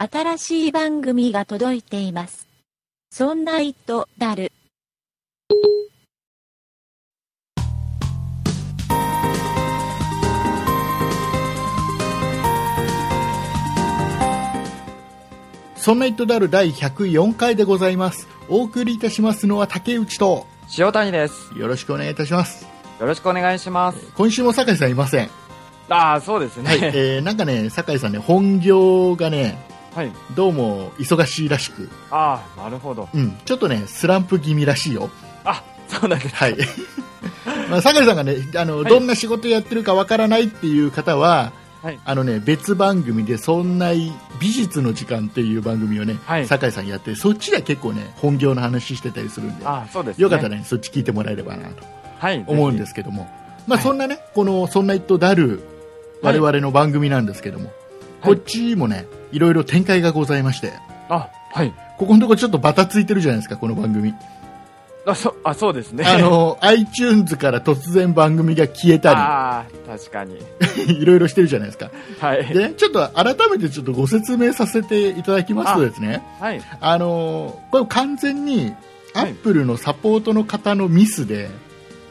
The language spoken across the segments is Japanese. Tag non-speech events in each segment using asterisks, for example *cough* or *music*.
新しい番組が届いています。そんな糸だる。そんな糸である第104回でございます。お送りいたしますのは竹内と、塩谷です。よろしくお願いいたします。よろしくお願いします。今週も酒井さんいません。ああ、そうですね。はい、えー、なんかね、酒井さんね、本業がね、はい。どうも忙しいらしく、ああ、なるほど。うん、ちょっとね、スランプ気味らしいよ。あ、そうなんです。はい。*laughs* まあ、酒井さんがね、あの、いどんな仕事やってるかわからないっていう方は、はい。あのね、別番組で、そんな美術の時間っていう番組をね、はい酒井さんやって、そっちでは結構ね、本業の話してたりするんで、ああ、そうですね。よかったらね、そっち聞いてもらえればなとはい。。思うんですすけども、まあ、はいそんなね、この、そんな一とだる、我々の番組なんですけども、こっちもね、いろいろ展開がございまして、あ、はい。ここのところちょっとバタついてるじゃないですか、この番組。あ、そ、あ、そうですね。あの、iTunes から突然番組が消えたああ、確かに。り、*laughs* いろいろしてるじゃないですか。はい。でね、ちょっと改めてちょっとご説明させていただきますとですね、はい。あの、これ完全に、アはいップルのサポートの方のミスで、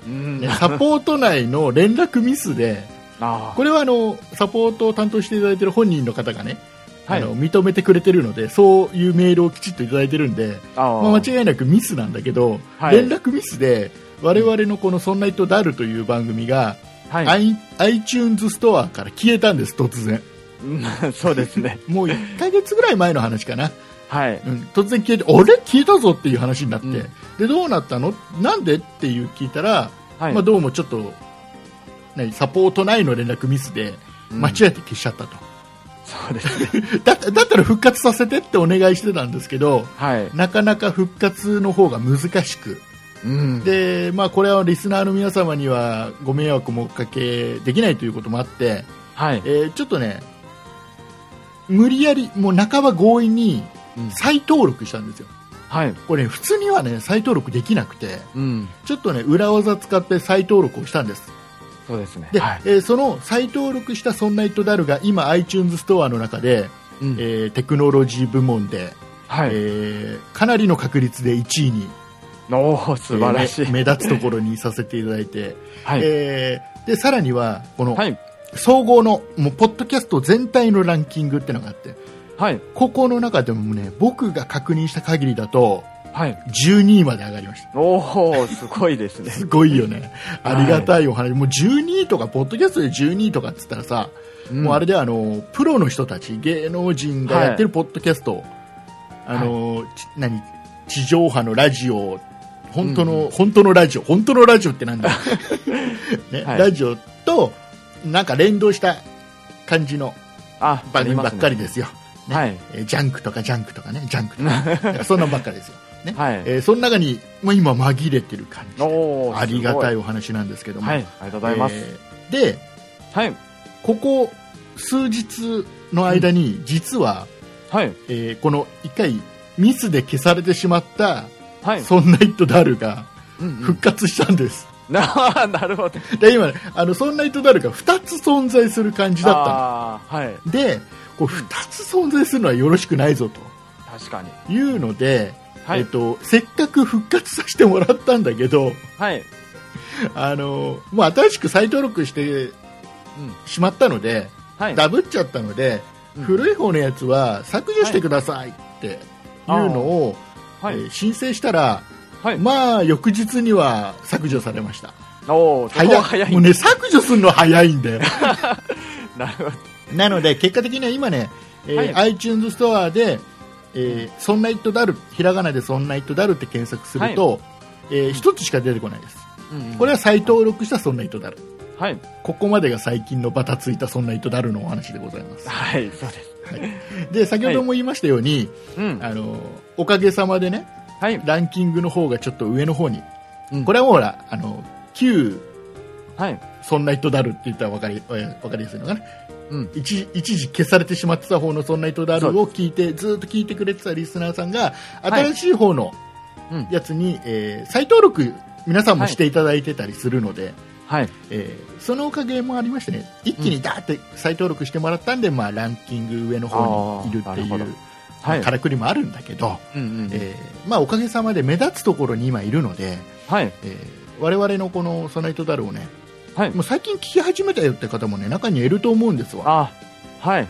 うん。ね、サポート内の連絡ミスで、あこれはあのサポートを担当していただいている本人の方がね、はいあの認めてくれてるのでそういうメールをきちっといただいてるんで。まあ、間違いなくミスなんだけど、はい連絡ミスで我々のこの「そんな糸だる」という番組が、はい。iTunes ストアから消えたんです突然うん *laughs* そうですね。*laughs* もう1ヶ月ぐらい前の話かな、はい。うん、突然消えてあれ？消えたぞっていう話になって、うんでどうなったの？なんで？っていう聞いたら、はい。まあ、どうもちょっと、ね、サポート内の連絡ミスでうん間違えて消しちゃったと、そうですね。*laughs* だだったら復活させてってお願いしてたんですけどはい。なかなか復活の方が難しくうん。で、まあ、これはリスナーの皆様にはご迷惑もおかけできないということもあって、はい。えーちょっとね無理やりもう半ば強引にうん再登録したんですよはい。これ、ね、普通にはね再登録できなくてうん。ちょっとね裏技使って再登録をしたんですそうですね。で、はい。えーその再登録したそんなトダルが今 iTunes ストアの中で、うんえーテクノロジー部門で、はい。えーかなりの確率で1位に、おお素晴らしい。えー目目立つところにさせていただいて、はい。えーでさらにはこのはい。総合のもうポッドキャスト全体のランキングってのがあってはい。ここの中でもね僕が確認した限りだとはい。12位まで上がりました。おおすごいですね。すごいよね。あはい。りがたいお話、もう12位とかポッドキャストで12位とかっつったらさ、もうあれであのプロの人たち芸能人がやってるポッドキャスト、あのち何？地上波のラジオ本当の、うん本当のラジオ本当のラジオってなんだ、*laughs* ねはい。ラジオとなんか連動した感じのあ、番組ばっかりでですよ、ね。はい。えージャンクとかジャンクとかね。ジャンクとかそんなんばっかりですよ、ねはい。えーその中に、まあ、今紛れてる感じありがたいい。お話なんですけども、はい。ありがとうございます。えーではい。ここ数日の間に、実は、はい。えーこの1回ミスで消されてしまった、はい。そんなイットダルがうんうん復活したんです、ななるほど。で今ねあのそんなイットダルが2つ存在する感じだったああー、はい。のでこう2つ存在するのはよろしくないぞ確かに。というので、はいえっと、せっかく復活させてもらったんだけどはい。あのもう新しく再登録してうん。しまったので、はい。ダブっちゃったので、うん古い方のやつは削除してくださいっていうのを、はいえー。申請したら、はい。まあ翌日には削除されましたおお早い。もうね削除するの早いんだよ *laughs* なるほど。なので結果的には今ね、えーはい iTunes ストアで、えーそんなイットダルひらがなでそんなイットダルって検索すると、えー一つしか出てこないですこれは、は再登録したそんなイットダルはい。ここまでが最近のバタついたそんなイットダルのお話でございますはい、そうです。で先ほども言いましたように、うん。あのおかげさまでねはい。ランキングの方がちょっと上の方に、うんこれはもうほらあの旧はい。そんな人だるって言ったら分かりえわかりやすいのかなうん。一一時消されてしまってた方のそんな人だるを聞いてずっと聞いてくれてたリスナーさんがはい新しい方のうんやつに、えー再登録皆さんもしていただいてたりするので、はい。えーそのおかげもありましてね一気にダーって再登録してもらったんで、まあ、ランキング上の方にいるっていうはい。からくりもあるんだけど、うんうん。えーまあ、おかげさまで目立つところに今いるので、はい。えー我々のこのソナイトダルをねはい。もう最近聞き始めたよって方もね中にはいると思うんですわ、あ、はい。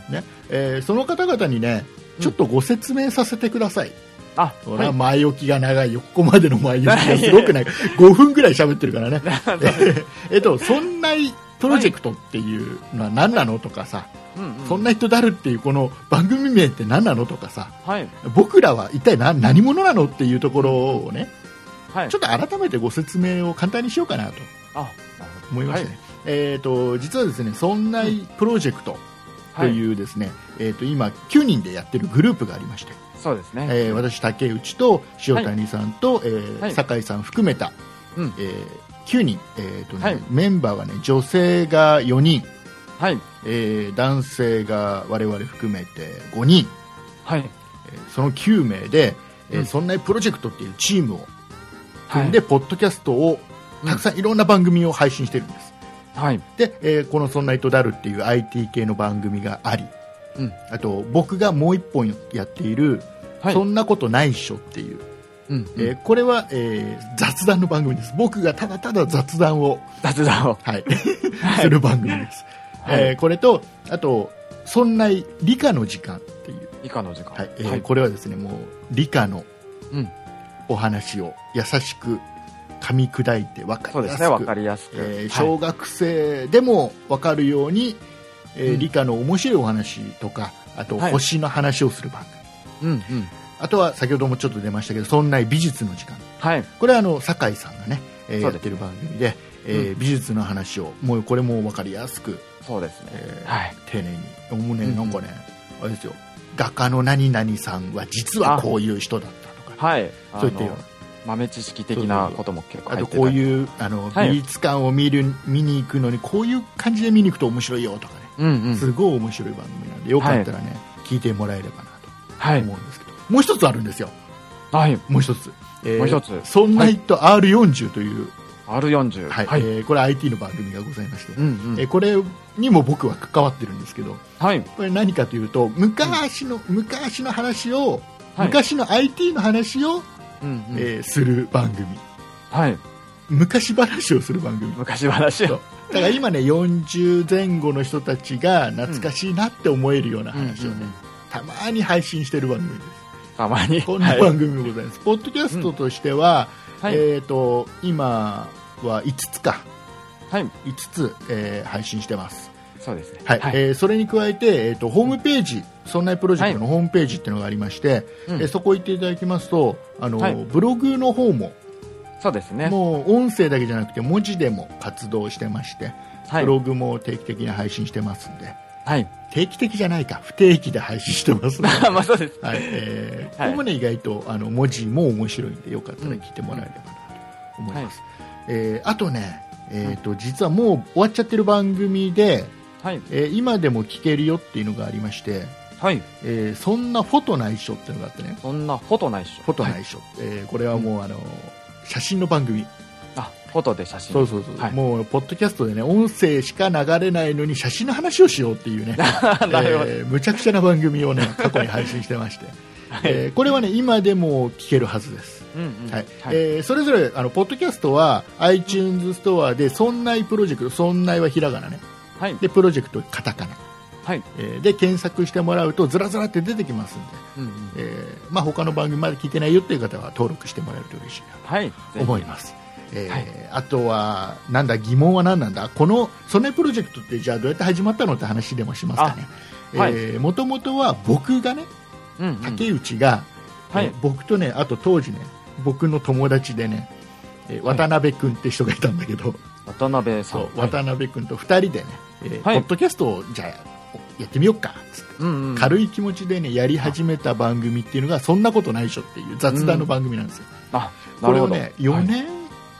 えーその方々にねちょっとご説明させてください、あ、それははい。前置きが長いよここまでの前置きが *laughs* すごく長い。5分ぐらい喋ってるからね。*laughs* *laughs* えっとそんなプロジェクトっていうのは何なのとかさ、うんうん。そんな人だるっていうこの番組名って何なのとかさ。はい。僕らは一体何何者なのっていうところをねはいちょ。っと改めてご説明を簡単にしようかなとあ、思いましてね、えー、と実はですねそんなプロジェクトど。というですね、えー、と今9人でやってるグループがありまして、そうですね。えー私竹内と塩谷さんと、えーはい。酒井さん含めた、うん。えー9人、えーとねはい。メンバーはね女性が4人、はい。えー男性が我々含めて5人、はい。えーその9名で、えーうん。そんなプロジェクトっていうチームをはい。組んで、ポッドキャストをたくさんいろんな番組を配信してるんです。はい。で、えーこの「そんな糸だる」っていう IT 系の番組があり、うんあと僕がもう一本やっている「はい。そんなことないっしょ」っていう、うん。えーこれは、えー雑談の番組です僕がただただ雑談を、雑談を。はい *laughs* する番組です、はいえーこれとあと「そんな理科の時間」っていう、以下の時間。はいえーこれはですねもう理科のうん。お話を優しく噛み砕いて分かりやすくね。わかりやすく。えーはい小学生でも分かるように、えーうん理科の面白いお話とかあとはい星の話をする番組、うんうん。あとは先ほどもちょっと出ましたけど「そんな美術の時間はい。」これはあの酒井さんがね、えーやってる番組で、えー美術の話をもうこれも分かりやすく、そうですね。えーはい。丁寧にもうね、うんなんかねあれですよ画家の何々さんは実はこういう人だったとかはい。そういったような豆知識的なことも結構あ入ってたり。とこういうあの、はい。美術館を見る見に行くのにこういう感じで見に行くと面白いよとかね。うんうん。すごい面白い番組なんでよかったらね、聞いてもらえればなはい。と思うんですけど、もう一つあるんですよ。はい。もう一つ、えーもう一つ。そんな人 R40 という、R40。はい。はい。えーこれ IT の番組がございまして、うんうん。えーこれにも僕は関わってるんですけど。はい。これ何かというと昔の、昔の話を、はい。昔の IT の話を、うんうんえーする番組はい。昔話をする番組昔話を。だから今ね40前後の人たちが懐かしいなって思えるような話をね、うんうんうんたまに配信してる番組ですたまに。こんなはい。番組もございます、ポッドキャストとしては、はい。えー、と今は5つかはい。5つ、えー配信してます、そうですね。はいえーそれに加えて、えー、とホームページそんなプロジェクトのホームページっていうのがありまして、うんえーそこ行っていただきますとあの、はいブログの方もそうですね。もう音声だけじゃなくて文字でも活動してまして、はいブ。ログも定期的に配信してますんではい。定期的じゃないか不定期で配信してますので *laughs* まあそうです。はいえーはいここもね意外とあの文字も面白いんでよかったら聞いてもらえればなと思います、えーあとね、えー、と実はもう終わっちゃってる番組で、はい。えー今でも聞けるよっていうのがありまして、はい。えーそんなフォトないっしょっていうのがあってね。そんなフォトないっしょ。フォトないっしょ、えーこれはもう、あの写真の番組。あ、フォトで写真。そうそうそう、はい。もうポッドキャストでね音声しか流れないのに写真の話をしようっていうね。*laughs* えーむちゃくちゃな番組をね *laughs* 過去に配信してまして、えーこれはね今でも聞けるはずです、それぞれあのポッドキャストは iTunes ストアで「そんないプロジェクト」「そんない」はひらがなね。はい。でプロジェクトカタカナ、はい。えーで検索してもらうとずらずらって出てきますんで、うんうん。えーまあ、他の番組まで聞いてないよっていう方は登録してもらえると嬉しいなはい。と思います。えーはい。あとはなんだ疑問は何なんだ？この「そんないプロジェクト」ってじゃあどうやって始まったのって話でもしますかね。あはい。もともとは僕がねうんうん。竹内が、はい。えー僕とねあと当時ね僕の友達でね、えー渡辺君って人がいたんだけど、渡辺さん。渡辺君と2人でね、えーはい。ポッドキャストをじゃあやってみようか。っつって、うんうん。軽い気持ちでねやり始めた番組っていうのがそんなことないでしょっていう雑談の番組なんですよ、あ、なるほど。これをね4はい。年、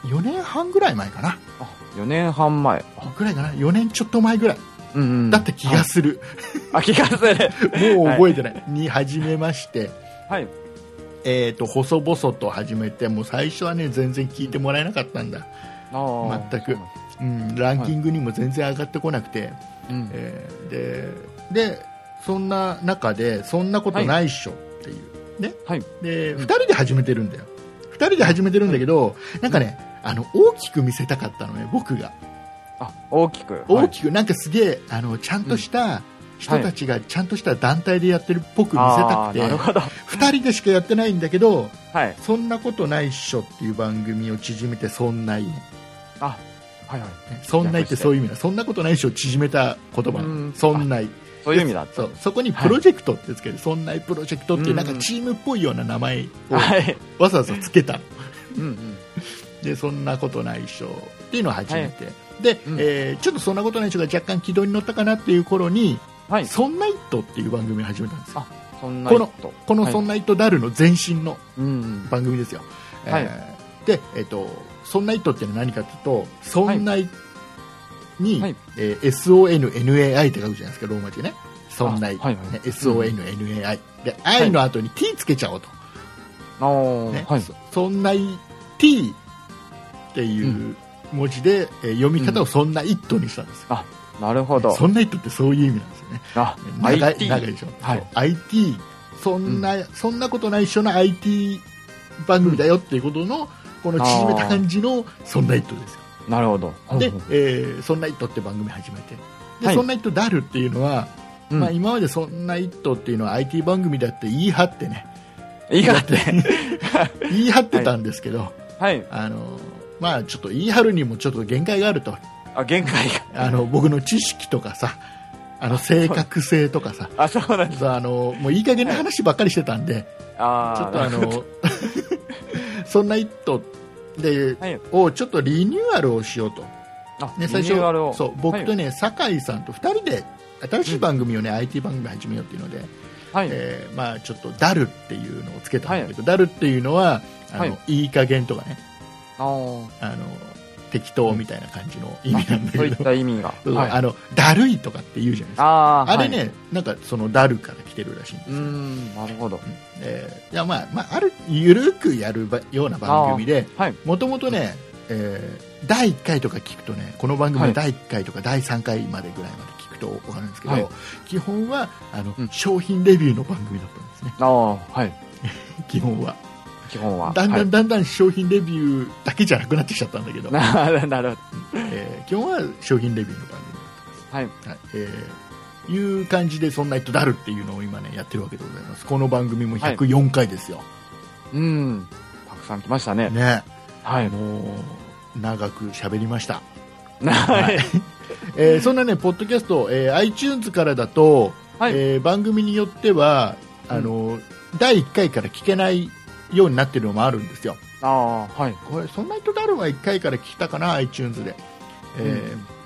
4年半ぐらい前かな。あ、4年半前。あぐらいかな。4年ちょっと前ぐらい。うんうん。だって気がする、あ、気がする。*laughs* もう覚えてない、に始めまして。はい。えー、と細々と始めてもう最初はね全然聞いてもらえなかったんだ。全く。うん、ランキングにも全然上がってこなくて、うん。えーででそんな中でそんなことないっしょっていう、ねはい。でうん2人で始めてるんだよ2人で始めてるんだけど、なんかねあの大きく見せたかったのね僕があ、大きく。大きく、なんかすげえあのちゃんとした人たちがちゃんとした団体でやってるっぽく見せたくて、あーなるほど。2人でしかやってないんだけどはい。そんなことないっしょっていう番組を縮めてそんないあ、はいはい。そんないってそういう意味だ。そんなことないっしょを縮めた言葉。うん。そんない。そういう意味だ。そう。そこにプロジェクトってつけて、そんないプロジェクトっていうなんかチームっぽいような名前をはい。わざわざつけた。のうんうん。でそんなことないっしょっていうのを始めて、で、うん。えーちょっとそんなことないっしょが若干軌道に乗ったかなっていう頃に「はい。そんなイット!」っていう番組を始めたんですよ。あそんなこの人この「はい。そんなイットダル」の前身の。番組ですよ、はい。えーで、えっと「そんなイット!」っていうのは何かというと「そんない」に、はいえー SONNAI って書くじゃないですかローマ字でね「そんない」あはいはいね SONNAI で「愛」の後に T つけちゃおうと、あーねはい。そそんない T っていう文字で、えー読み方をそんな「イット!」にしたんですよ、あ、なるほど。そんな「イット!」ってそういう意味なんですよねあ、長い IT。長いでしょ、はい IT そんな、そんなことないっしょな IT 番組だよっていうことの、この縮めた感じの「そんなイット!」ですよなるほど。でうん、えーそんなイット!」って番組始めてで、はいそんなイット!」ダルっていうのは、うんまあ、今まで「そんなイット!」っていうのは IT 番組だって言い張ってねいいかって。*laughs* 言い張ってたんですけど、はい。あのまあ、ちょっと言い張るにもちょっと限界があるとあ、限界が。あの僕の知識とかさあの正確性とかさ。あ、そうなんあのもういい加減な話ばっかりしてたんで、あーちょっとあの *laughs* そんな「イット!」で、はい。をちょっとリニューアルをしようと、ね、最初そう僕とね。ね、酒井さんと2人で新しい番組をね、IT 番組始めようっていうので、はい。えーまあ、ちょっとダルっていうのをつけたんだけど、ダルっていうのはあの、はい。い、い加減とかね。あの適当みたいな感じの意味なんだそういっけど、た意味が。はい。あのだるいとかって言うじゃないですかあれね、はいなんかそのダルから来てるらしいんですうん、なるほど。えーいやまあまあ、あるゆるくやるばような番組ではい。もともとね、えー第1回とか聞くとねこの番組はいの第1回とか第3回までぐらいまで聞くと分かるんですけど、はい基本はあの、うん商品レビューの番組だったんですねああ、はい。*laughs* 基本は基本は。だんだん、はいだんだん商品レビューだけじゃなくなってきちゃったんだけど、な *laughs* るなるほど。えー基本は商品レビューの番はい。組、はいえーいう感じでそんな人だるっていうのを今ねやってるわけでございますこの番組も104回ですよ、うん。たくさん来ましたね。ねはい。もう長く喋りました *laughs* はい。えーそんなね、ポッドキャスト、えー iTunes からだと、はいえー番組によっては、あの、第1回から聞けないようになってるのもあるんですよ。ああ、はい。これ、そんな人だろうは1回から聞いたかな、iTunes で。えー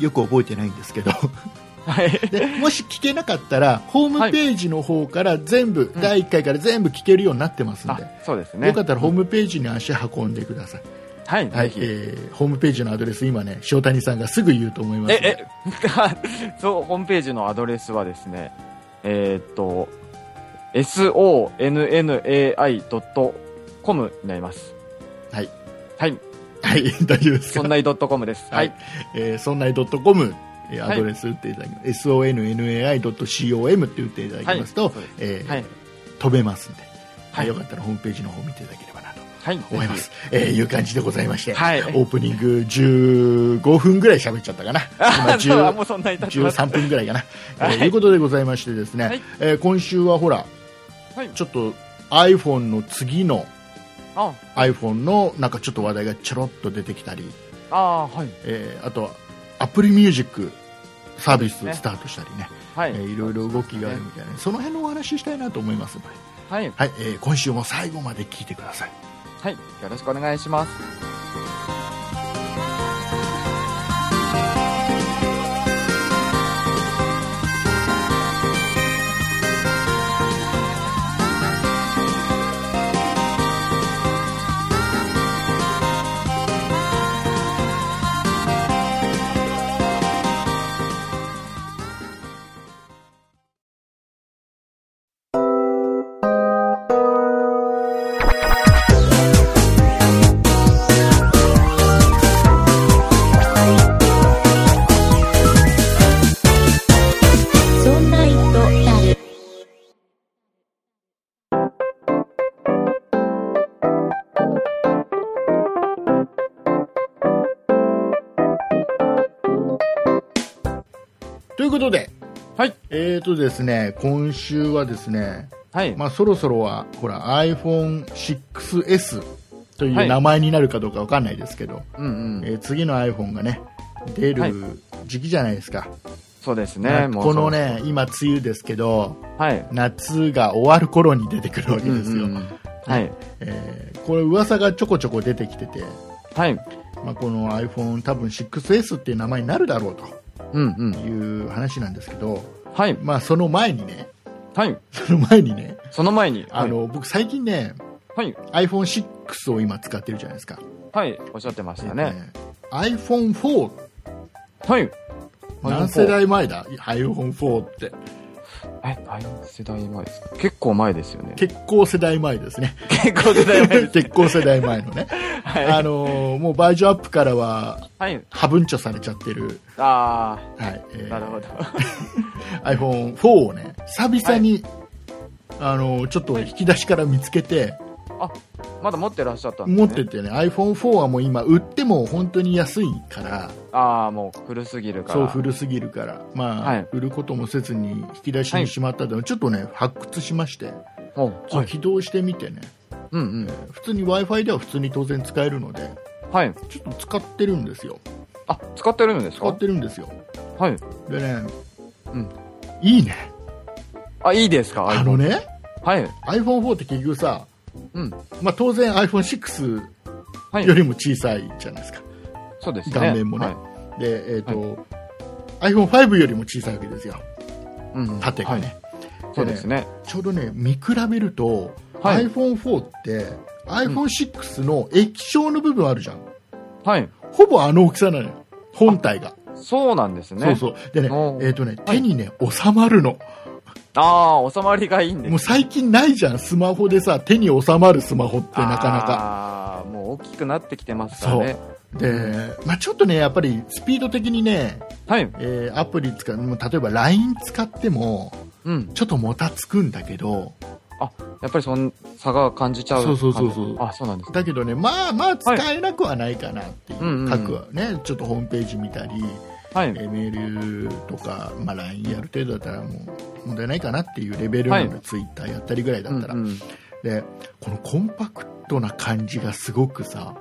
よく覚えてないんですけど。はい。*laughs* で、もし聞けなかったら、ホームページの方から全部、第1回から全部聞けるようになってますんあで、、そうですね。よかったらホームページに足運んでください。はい。はい。えーホームページのアドレス、今ね、塩谷さんがすぐ言うと思います。え、え、*laughs* そう、ホームページのアドレスはですね、えーっと、sonnai.com になります。はい。はい。はい、*laughs* 大丈夫ですか？そんない .com です。ははいい。えー、そんない .com、アドレス打っていただきます。sonnai.com って打っていただきますと、はいえーはい。飛べますんで、はいよかったらホームページの方見ていただければなとはい。思います。えーいう感じでございまして、はいオープニング15分ぐらい喋っちゃったかな。*laughs* 今あ、そう、あ10もうそんなに経ちます。13分ぐらいかな。はいえーいうことでございましてですね、はいえー今週はほら、はい。ちょっと iPhone の次のあ、iPhone のなんかちょっと話題がちょろっと出てきたり、あはい。えーあとはアプリミュージックサービススタートしたりね、はいえ。ーいろいろ動きがあるみたいな、その辺のお話ししたいなと思いますので、はい。はいえー今週も最後まで聞いてください。はい。よろしくお願いします。ことで、はい。えーとですね、今週はですね、はい。まあ、そろそろは、ほら、iPhone6S というはい名前になるかどうかわかんないですけど、うんうん。えー次の iPhone がね、出はいる時期じゃないですか。そうですね。このね、今、梅雨ですけど、はい。夏が終わる頃に出てくるわけですよ。うんうんうんはい。えーこれ噂がちょこちょこ出てきてて、はい。まあ、この iPhone 多分 6S っていう名前になるだろううんうんと。いう話なんですけど、はい。まあ、その前にね、はい。その前にね、その前に。あの、僕最近ね、はい。iPhone6 を今使ってるじゃないですか。はい。おっしゃってましたね。えー iPhone4 はい。何世代前だ ?iPhone4 って。え、何世代前ですか？結構前ですよね。結構世代前ですね。結構世代前です。*laughs* 結構世代前のね。はい。あのーもうバージョンアップからは、はい。ハブンチョされちゃってる、あはい。えー、ーなるほど。*laughs* iPhone4 をね、久々に、あのーちょっと引き出しから見つけて、まだ持ってらっしゃったんですね。持っててね、iPhone4 はもう今売っても本当に安いから、ああ、もう古すぎるから。そう古すぎるから、まあ、はい売ることもせずに引き出しにしまったので、ちょっとね、発掘しまして、起動してみてね、うんうん。普通に Wi-Fi では普通に当然使えるので、はい。ちょっと使ってるんですよ。あ、使ってるんですか？使ってるんですよ。はい。でね、うんいいね。あ、いいですか？あの。ね、はい。iPhone4 って結局さ、うん。まあ、当然 iPhone6 はいよ。りも小さいじゃないですか。そうですね。画面もねはいで、えっ、と、iPhone5 よりも小さいわけですよ。うんうん縦がね。はいそうですね。ちょうどね、見比べると、はい iPhone4 って iPhone6 の液晶の部分あるじゃん。はい。ほぼあの大きさなのよ。本体が。そうなんですね。そうそう。でねえっ、とね、はい手にね、収まるの。ああ、収まりがいいんです。もう最近ないじゃん。スマホでさ、手に収まるスマホってなかなか。ああ、もう大きくなってきてますからね。で、まあちょっとね、やっぱりスピード的にね、はい。えーアプリ使う、例えば LINE 使っても、うん。ちょっともたつくんだけど、やっぱりその差が感じちゃう。そうそうそうそうあ、そうなんです。だけどね、まあまあ使えなくはないかなっていう、うんうんうん各はね、ちょっとホームページ見たり、はいえ。ーメールとか、まあ、LINE やる程度だったらもう問題ないかなっていうレベルなので、はい Twitter やったりぐらいだったら、うんうんでこのコンパクトな感じがすごくさ。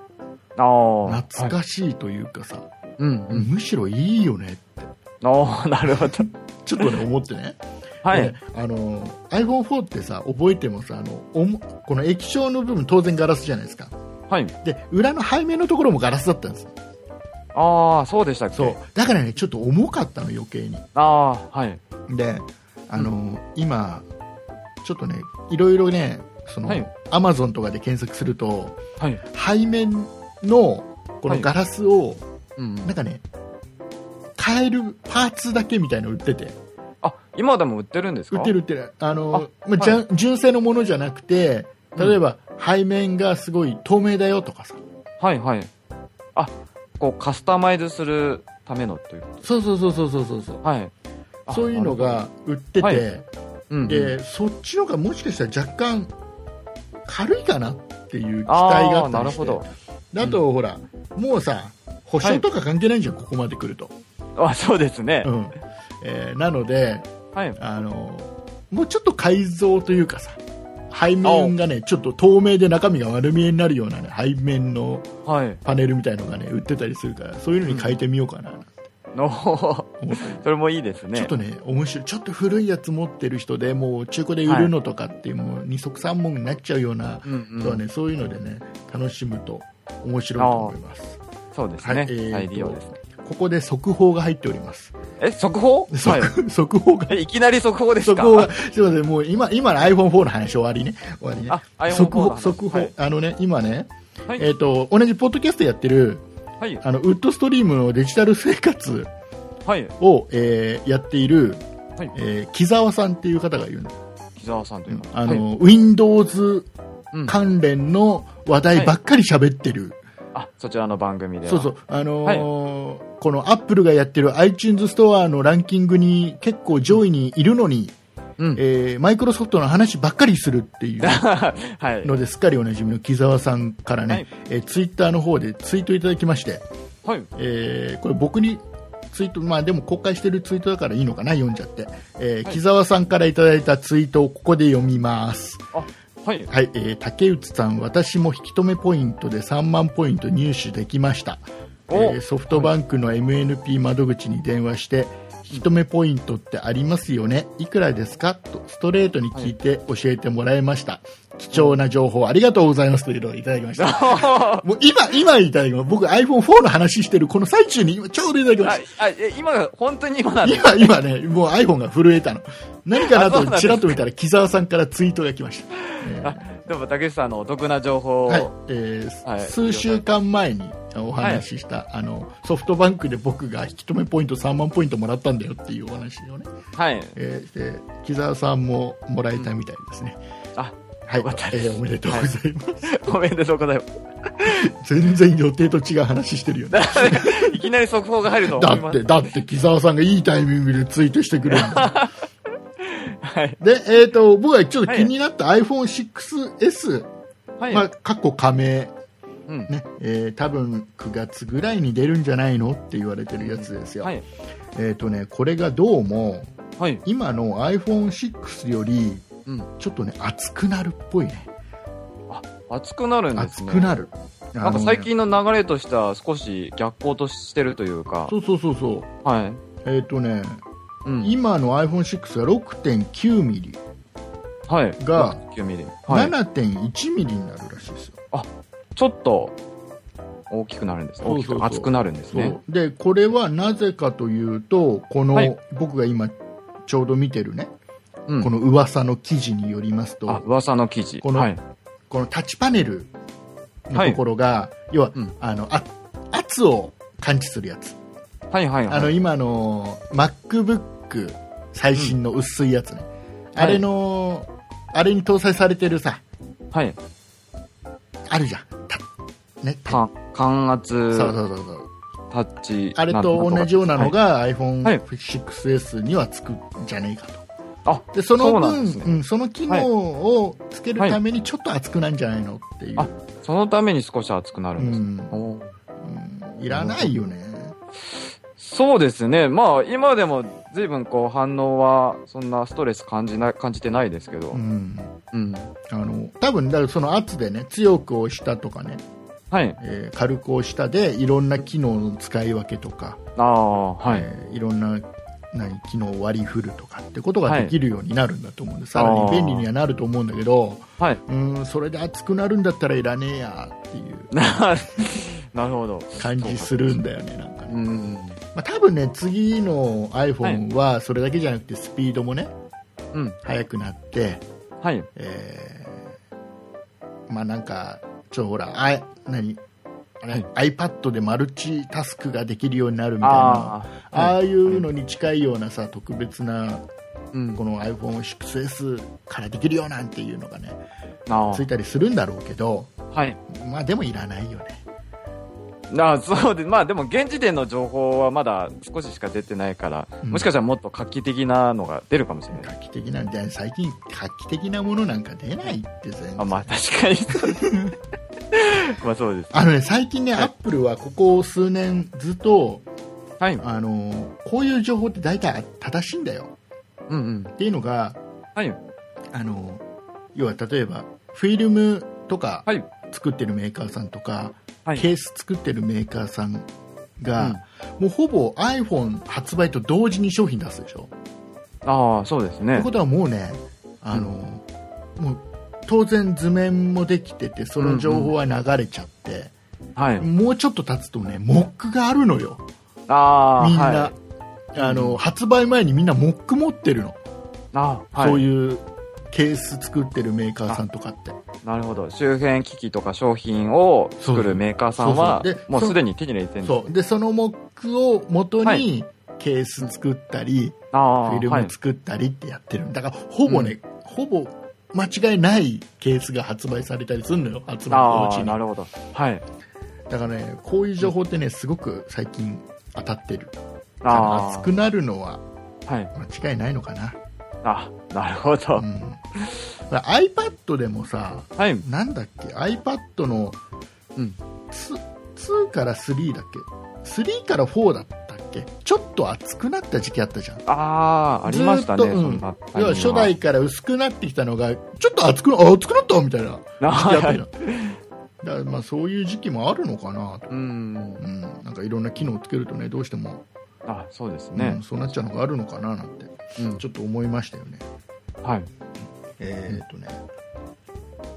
懐かしいというかさ、うんうん。むしろいいよねってああ、*laughs* なるほど。*laughs* ちょっとね思ってねはいで。あの iPhone4 ってさ覚えてもさあのおもこの液晶の部分当然ガラスじゃないですかはい。で裏の背面のところもガラスだったんですよああ、そうでしたっけ？そう。だからねちょっと重かったの余計に。ああ、はい。であの、今ちょっとねいろいろねその、はい。Amazon とかで検索するとはい。背面のこのガラスを、うん。なんかね変えるパーツだけみたいの売ってて。あ、今でも売ってるんですか？売ってる売ってる。あのあまあじゃ純正のものじゃなくて例えば、背面がすごい透明だよとかさ。はいはい。あ、こうカスタマイズするためのという。そうそうそうそうそうそうそうはい。あそういうの、が売ってて、はいうんうん、でそっちのがもしかしたら若干軽いかなっていう期待があったりしてなるほど。であと、ほらもうさ保証とか関係ないじゃん、ここまで来ると、あ、そうですね。うんえーなのではい。あのもうちょっと改造というかさ背面がねちょっと透明で中身が丸見えになるような、ね、背面のはい。パネルみたいのがね売ってたりするからそういうのに変えてみようかな、の、それもいいですね。ちょっとね面白いちょっと古いやつ持ってる人でもう中古で売るのとかっていう、もう二足三本になっちゃうような人はね、そういうのでね楽しむと面白いと思いますそうですね。はいえーと再利用ですね。ここで速報が入っております。え、速報？速,、はい。*laughs* 速報が。え、いきなり速報ですか？速報がすいませんもう今今の iPhone4 の話終わりね。終わりね。あ、速報速報、はい。あのね今ね、はい。えっ、と同じポッドキャストやってるはい。あのウッドストリームのデジタル生活はい。を、えーやっている、はい。えー木澤さんっていう方がいるんです木澤さんというのは。あの、はい。Windows うん。関連の話題ばっかり喋ってる、あ、そちらの番組では。そうそう、あのーこのアップルがやってる iTunes ストアのランキングに結構上位にいるのに、うん。えーマイクロソフトの話ばっかりするっていう *laughs* はい。のですっかりおなじみの木澤さんからね、はいえーツイッターの方でツイートいただきまして、はい。えーこれ僕にツイート、まあでも公開してるツイートだからいいのかな、読んじゃって。えーはい木澤さんからいただいたツイートをここで読みます。はい。はい、えー竹内さん、私も引き止めポイントで3万ポイント入手できました。えおーソフトバンクの MNP 窓口に電話して、引き止めポイントってありますよね？いくらですか？とストレートに聞いて教えてもらいました。貴重な情報ありがとうございますというのをいただきました。*laughs* もう今、今いただきます。僕 iPhone4 の話してるこの最中に今ちょうどいただきまあしあえ今が、本当に今なん。今、今ね、もう iPhone が震えたの。何かなとちらっと見たら木澤さんからツイートが来ました。えーあでも、竹内さんのお得な情報を、はいえーはい数週間前にお話しした、あのソフトバンクで僕が引き止めポイント3万ポイントもらったんだよっていうお話をね、はい。えーで木澤さんももらえたみたいですね、あ、はいえーおめでとうございます、おめでとうございます。全然予定と違う話してるよね *laughs* いきなり速報が入るのをだってだって木澤さんがいいタイミングでツイートしてくれるんだ *laughs* はい。で、えー、と僕がちょっと気になった iPhone6S、はい。まあ、かっこ加盟うん。ねえー多分9月ぐらいに出るんじゃないのって言われてるやつですよ、はい。えっ、とね、これがどうも、はい。今の iPhone6 より、うん。ちょっとね、熱くなるっぽいね。熱くなるんですね。熱くなる。なんか最近の流れとしては少し逆行としてるというか。そうそうそうそう。はい。えっ、とね、うん。今の iPhone6 は6.9ミリ、はい。が9ミリ。はい。7.1ミリになるらしいですよ。ちょっと大きくなるんです。大きく熱くなるんですね。で、これはなぜかというと、この、はい僕が今ちょうど見てるね、うんこの噂の記事によりますと、あ、噂の記事。このはい。このタッチパネルのところが、要は、うんあのあ圧を感知するやつ、はいはいはい。あの今の MacBook 最新の薄いやつね、あれの、あれに搭載されてるさはい。あるじゃんたねたか感圧そうそうそうそうタッチ。あれと同じようなのはい。がはい iPhone6S にはつくんじゃねえかとあ、でそのそうなん分ですねうんその機能をつけるためにちょっと熱くなんじゃないのっていう、あそのために少し熱くなるうんです。おーん、いらないよねそうですね。まあ、今でも随分こう反応はそんなストレス感じな、感じてないですけどう。んうん。あの多分だからその圧でね強く押したとかね、はい。えー軽く押したでいろんな機能の使い分けとか、ああ、はい。えーいろんな何機能を割り振るとかってことができるようになるんだと思うんで、さらに便利にはなると思うんだけどはい。うんそれで熱くなるんだったらいらねえやっていうな *laughs* なるほど。感じするんだよねなんかね、うん。まあ、多分ね次の iPhone はそれだけじゃなくてスピードもねうん。速くなって、はい。えーまあなんかちょほらあ何はい iPad でマルチタスクができるようになるみたいなあああ。あいうのに近いようなさ特別なうんこ。の iPhone6S からできるよなんていうのがねあついたりするんだろうけどあ。はい。まあでもいらないよねああ、そうで、まあでも現時点の情報はまだ少ししか出てないから、うんもしかしたらもっと画期的なのが出るかもしれない。画期的な最近画期的なものなんか出ないって全然あ、まあ確かに。*laughs* まあそうです。あのね最近ね、はいアップルはここ数年ずっとはい。あのこういう情報って大体正しいんだようんうん。っていうのがはい。あの要は例えばフィルムとかはい。作ってるメーカーさんとか、はい。ケース作ってるメーカーさんが、もうほぼ iPhone 発売と同時に商品出すでしょ？ああ、そうですねというこ。とはもうねあの、もう当然図面もできててその情報は流れちゃって、はい。もうちょっと経つとねモックがあるのよああ、みんな、はい。あの発売前にみんなモック持ってるの、ああ、はい。そういうケース作ってるメーカーさんとかってなるほど。周辺機器とか商品を作るメーカーさんはそうそうで、もうすでに手に入れてるんです。そうでそのモックを元はにケース作ったり、ああ、フィルはいム。作ったりってやってるんだからほぼね、ほぼ間違いないケースが発売されたりするのよ発売のうああ、ちになるほど。はい。だからねこういう情報ってねすごく最近当たってるあ熱くなるのは。間違いないのかな、あ、なるほど。うん、iPad でもさはい。なんだっけ？iPad のうん。2, 2から3だっけ？3から4だったっけ？ちょっと厚くなった時期あったじゃん。ああ、ありましたね、うん。要は初代から薄くなってきたのがちょっと厚くなあ厚くなったみたいな時期あったじゃん。だからまあそういう時期もあるのかなと、うん。うん、なんかいろんな機能をつけるとねどうしても、あ、そうですうねん、。そうなっちゃうのがあるのかななんてうん。ちょっと思いましたよねはい。えーっとね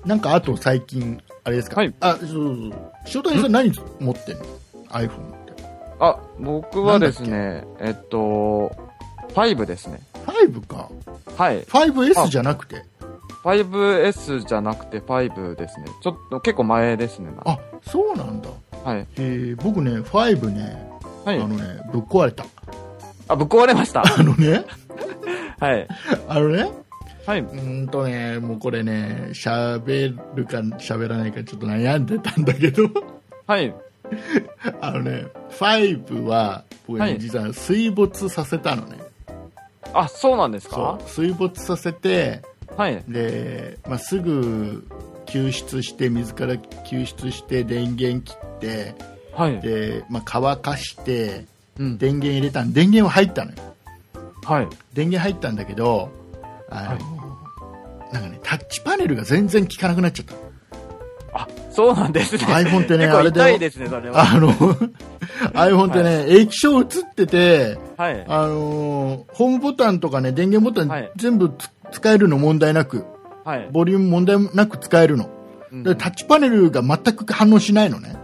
なんかあと最近あれですか、はいあそうそうそう塩谷さん何持ってんの？iPhone ってあ、僕はですね、えっと、5ですね。5か？はい。5S じゃなくて？5S じゃなくて5ですね。ちょっと結構前ですね。あそうなんだはい。えー僕ね5ね、はい。あのねぶっ壊れたあ、ぶっ壊れました。*laughs* あのねはい。あのねはい。うーんとねもうこれね喋るか喋らないかちょっと悩んでたんだけどはい。あのね5は僕ね、はい実は水没させたのねあ、そうなんですそかう水没させてはい。で、まあ、すぐ救出して水から救出して電源切ってはい。で、まあ、乾かしてうん。電源入れたん電源は入ったのよはい。電源入ったんだけどあの、なんかねタッチパネルが全然効かなくなっちゃったあ、そうなんですね。iPhone ってねあれで痛いですね、それは。あの *laughs* iPhone ってね、液晶映っててはい。あのホームボタンとかね電源ボタンはい全部つ使えるの問題なくはい。ボリューム問題なく使えるのうんでタッチパネルが全く反応しないのね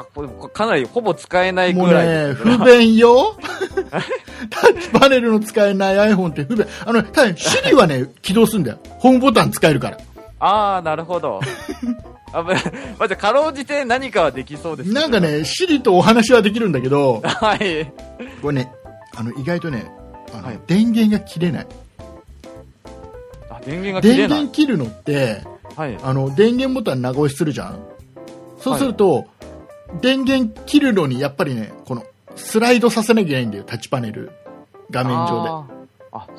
あ、これかなりほぼ使えないもうぐらいねですね。不便よ *laughs* タッチパネルの使えない iPhone って不便あのただ Siri はね起動するんだよホームボタン使えるからああ、なるほど。*laughs* あ、ま、まじゃ、かろうじて何かはできそうですけどなんか。ね Siri とお話はできるんだけどはい。これねあの意外とねあの、はい電源が切れないあ、電源が切電れない。源切るのってはい。あの電源ボタン長押しするじゃんそうすると、電源切るのにやっぱりねこのスライドさせなきゃいけないんだよタッチパネル画面上で。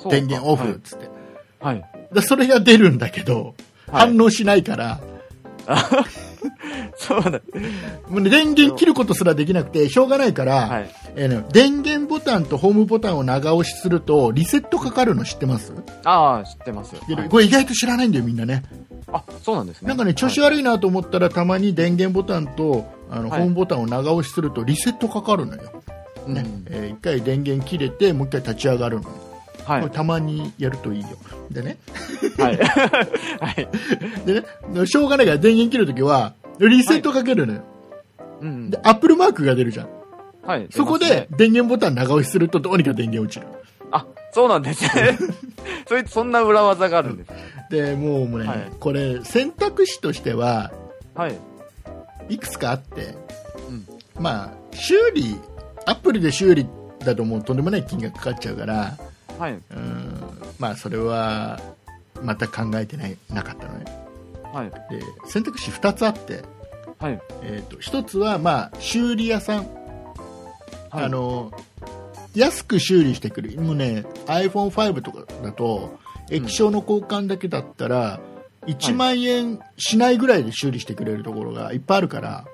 電源オフっつって、はい。はい。でそれが出るんだけど、はい。反応しないから *laughs* *laughs* そうだ。もうね電源切ることすらできなくてしょうがないから、はい。えーね電源ボタンとホームボタンを長押しするとリセットかかるの知ってます、ああ、知ってます。はい。これ意外と知らないんだよみんなね。あ、そうなんですね。なんかね調子はい悪いなと思ったら、たまに電源ボタンとあの、はい。ホームボタンを長押しするとリセットかかるのよ、ね。うん。えー一回電源切れてもう一回立ち上がるのよ、はいこれ。たまにやるといいよでねはい。*laughs* はい。でねしょうがないから電源切るときはリセットかけるのよ、うんで。アップルマークが出るじゃんはい。そこで電源ボタン長押しするとどうにか電源落ちるあ、そうなんですね。*laughs* そういう、そんな裏技があるんです。でもうもうね、はいこれ選択肢としてははい。いくつかあって、うんまあ修理アップルで修理だともうとんでもない金額かかっちゃうからはい。うんまあそれはまた考えてないなかったのねはい。で選択肢2つあって、はい。えー、と1つはまあ修理屋さん、はいあの安く修理してくるもうね iPhone5 とかだと液晶の交換だけだったら、1万円しないぐらいで修理してくれるところがいっぱいあるから、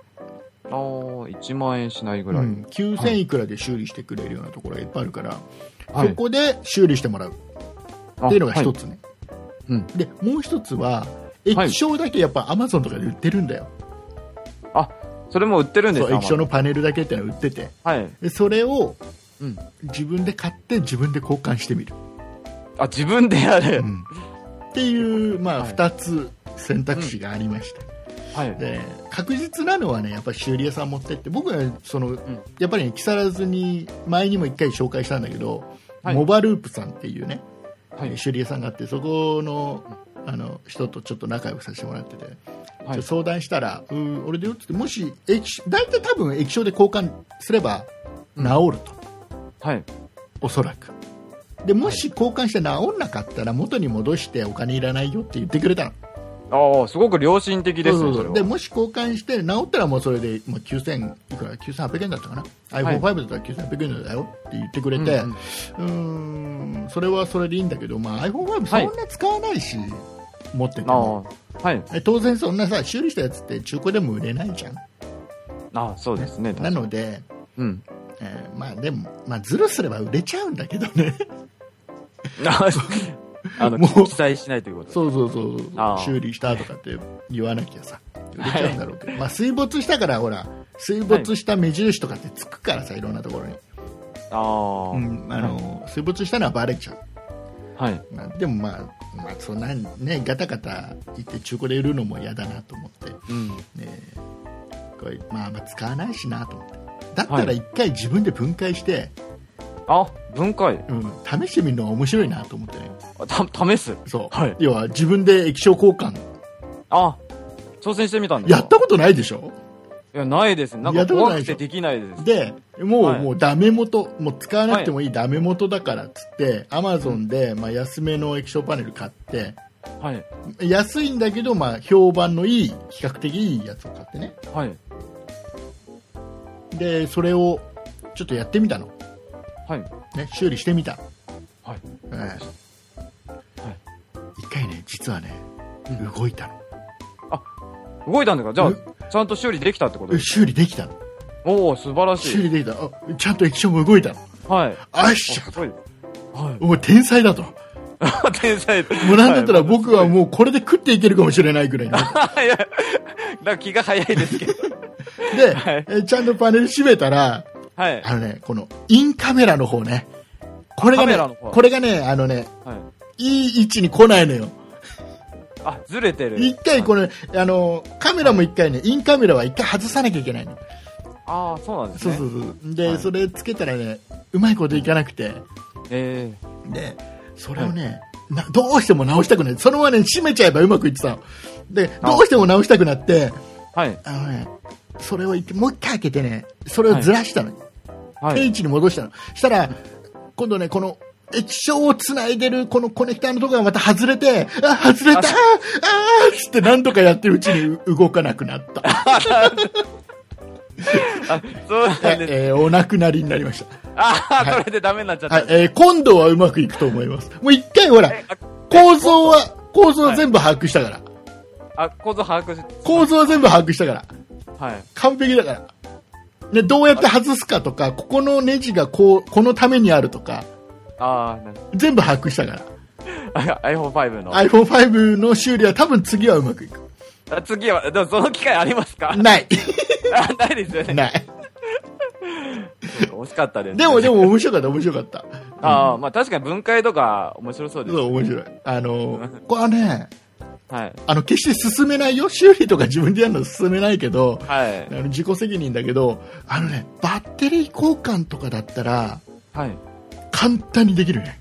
ああ、1万円しないぐらい。うん、9000いくらで修理してくれるようなところがいっぱいあるから、はい。そこで修理してもらう。っていうのが一つね、うん。でもう一つは液晶だけやっぱ Amazon とかで売ってるんだよ、あ、それも売ってるんですか？液晶のパネルだけってのは売ってて。はい。でそれをうん。自分で買って自分で交換してみる、あ、自分でやる。っていう、まあ、はい。2つ選択肢がありまして、はい。で確実なのはねやっぱり修理屋さん持ってって僕はその、やっぱり、ね、木更津に前にも1回紹介したんだけど、はいモバループさんっていうね、はい。修理屋さんがあってそこのあの人とちょっと仲良くさせてもらってて、はい。相談したら「うん俺でよ」っつってもし液大体多分液晶で交換すれば治ると、はい。おそらくでもし交換して治んなかったら元に戻してお金いらないよって言ってくれたのああ、すごく良心的ですね、それでもし交換して治ったらもうそれで、まあ、9000いくら？9800円だったかな、はい。iPhone5 だったら9800円だよって言ってくれて、うんうんうーんそれはそれでいいんだけど、まあ、iPhone5 そんな使わないし、持ってても。はい。え当然そんなさ修理したやつって中古でも売れないじゃん。ああ、そうですね。なので、うん。えーまあでも、まあ、ズルすれば売れちゃうんだけどねあの、もう記載しないということそうそうそう修理したとかって言わなきゃさ売れちゃうんだろうけど、まあ水没したからほら水没した目印とかってつくからさい。ろんなところに、ああ、うんあの水没したのはバレちゃう、はい。まあ、でもまあ、まあ、そんなねガタガタ言って中古で売るのも嫌だなと思って、うん。ね、これまあまあ使わないしなと思って。だったら一回自分で分解して、あ、分解。うん、試してみるのが面白いなと思ってね。あた、試す？そう、はい。要は自分で液晶交換。あ、挑戦してみたんですか？やったことないでしょ？いや、ないです。なんか怖くてできないです。でもう,、はい。もうダメ元もう使わなくてもいいダメ元だからっつって、アマゾンで、まあ、安めの液晶パネル買ってはい。安いんだけど、まあ、評判のいい比較的いいやつを買ってね。はい。でそれをちょっとやってみたの、はい。ね、修理してみた、はい。ええ一回ね実はね、動いたの動いたんですか？じゃうあ、ちゃんと修理できたってことです修理できたのおお素晴らしい。修理できたあちゃんと液晶も動いたのはい。あっしゃあすごい。はもう天才だとい。*laughs* 天才。もうなんだったら僕はう。もうこれで食っていけるかもしれないぐらいの *laughs* いや、気が早いですけど。で、はいえちゃんとパネル閉めたらはい。あのね、このインカメラの方ね。これがねこれがね、あのね、はい。いい位置に来ないのよ。あ、ずれてる。一回これ、あの、カメラも一回ね、インカメラは一回外さなきゃいけないの。ああ、そうなんですね。そうそうそう。で、はいそれつけたらね、うまいこといかなくて、えで、それをね、などうしても直したくない。そのままね、閉めちゃえばうまくいってたの。で、どうしても直したくなって、ー、はい。あのね、それを言って、もう一回開けてね、それをずらしたの。はい。定位置に戻したの。したら、今度ね、この、液晶をつないでるこのコネクターのところがまた外れて、あ、外れたあーあーつって何とかやってるうちに動かなくなった。*laughs* あ、そうなんです。えーお亡くなりになりました。ああ、これでダメになっちゃった。はい、えー今度はうまくいくと思います。もう一回ほら、構造は、構造は全部把握したから。あ、構造把握し、構造は全部把握したから。はい。完璧だから。ね、どうやって外すかとか、ここのネジがこう、このためにあるとか、ああ、なる全部把握したから。*laughs* あ iPhone5 の。iPhone5 の修理は多分次はうまくいく。あ次は、でもその機会ありますか？ない。*laughs* あないですよね。ない。惜しかったです。でも、でも面白かった、面白かった。ああ、まあ確かに分解とか面白そうです。そう、面白い。あの、*laughs* これはね、はい。あの、決して進めないよ。修理とか自分でやるの進めないけど、はいあ。の自己責任だけど、あのね、バッテリー交換とかだったら、はい。簡単にできるね。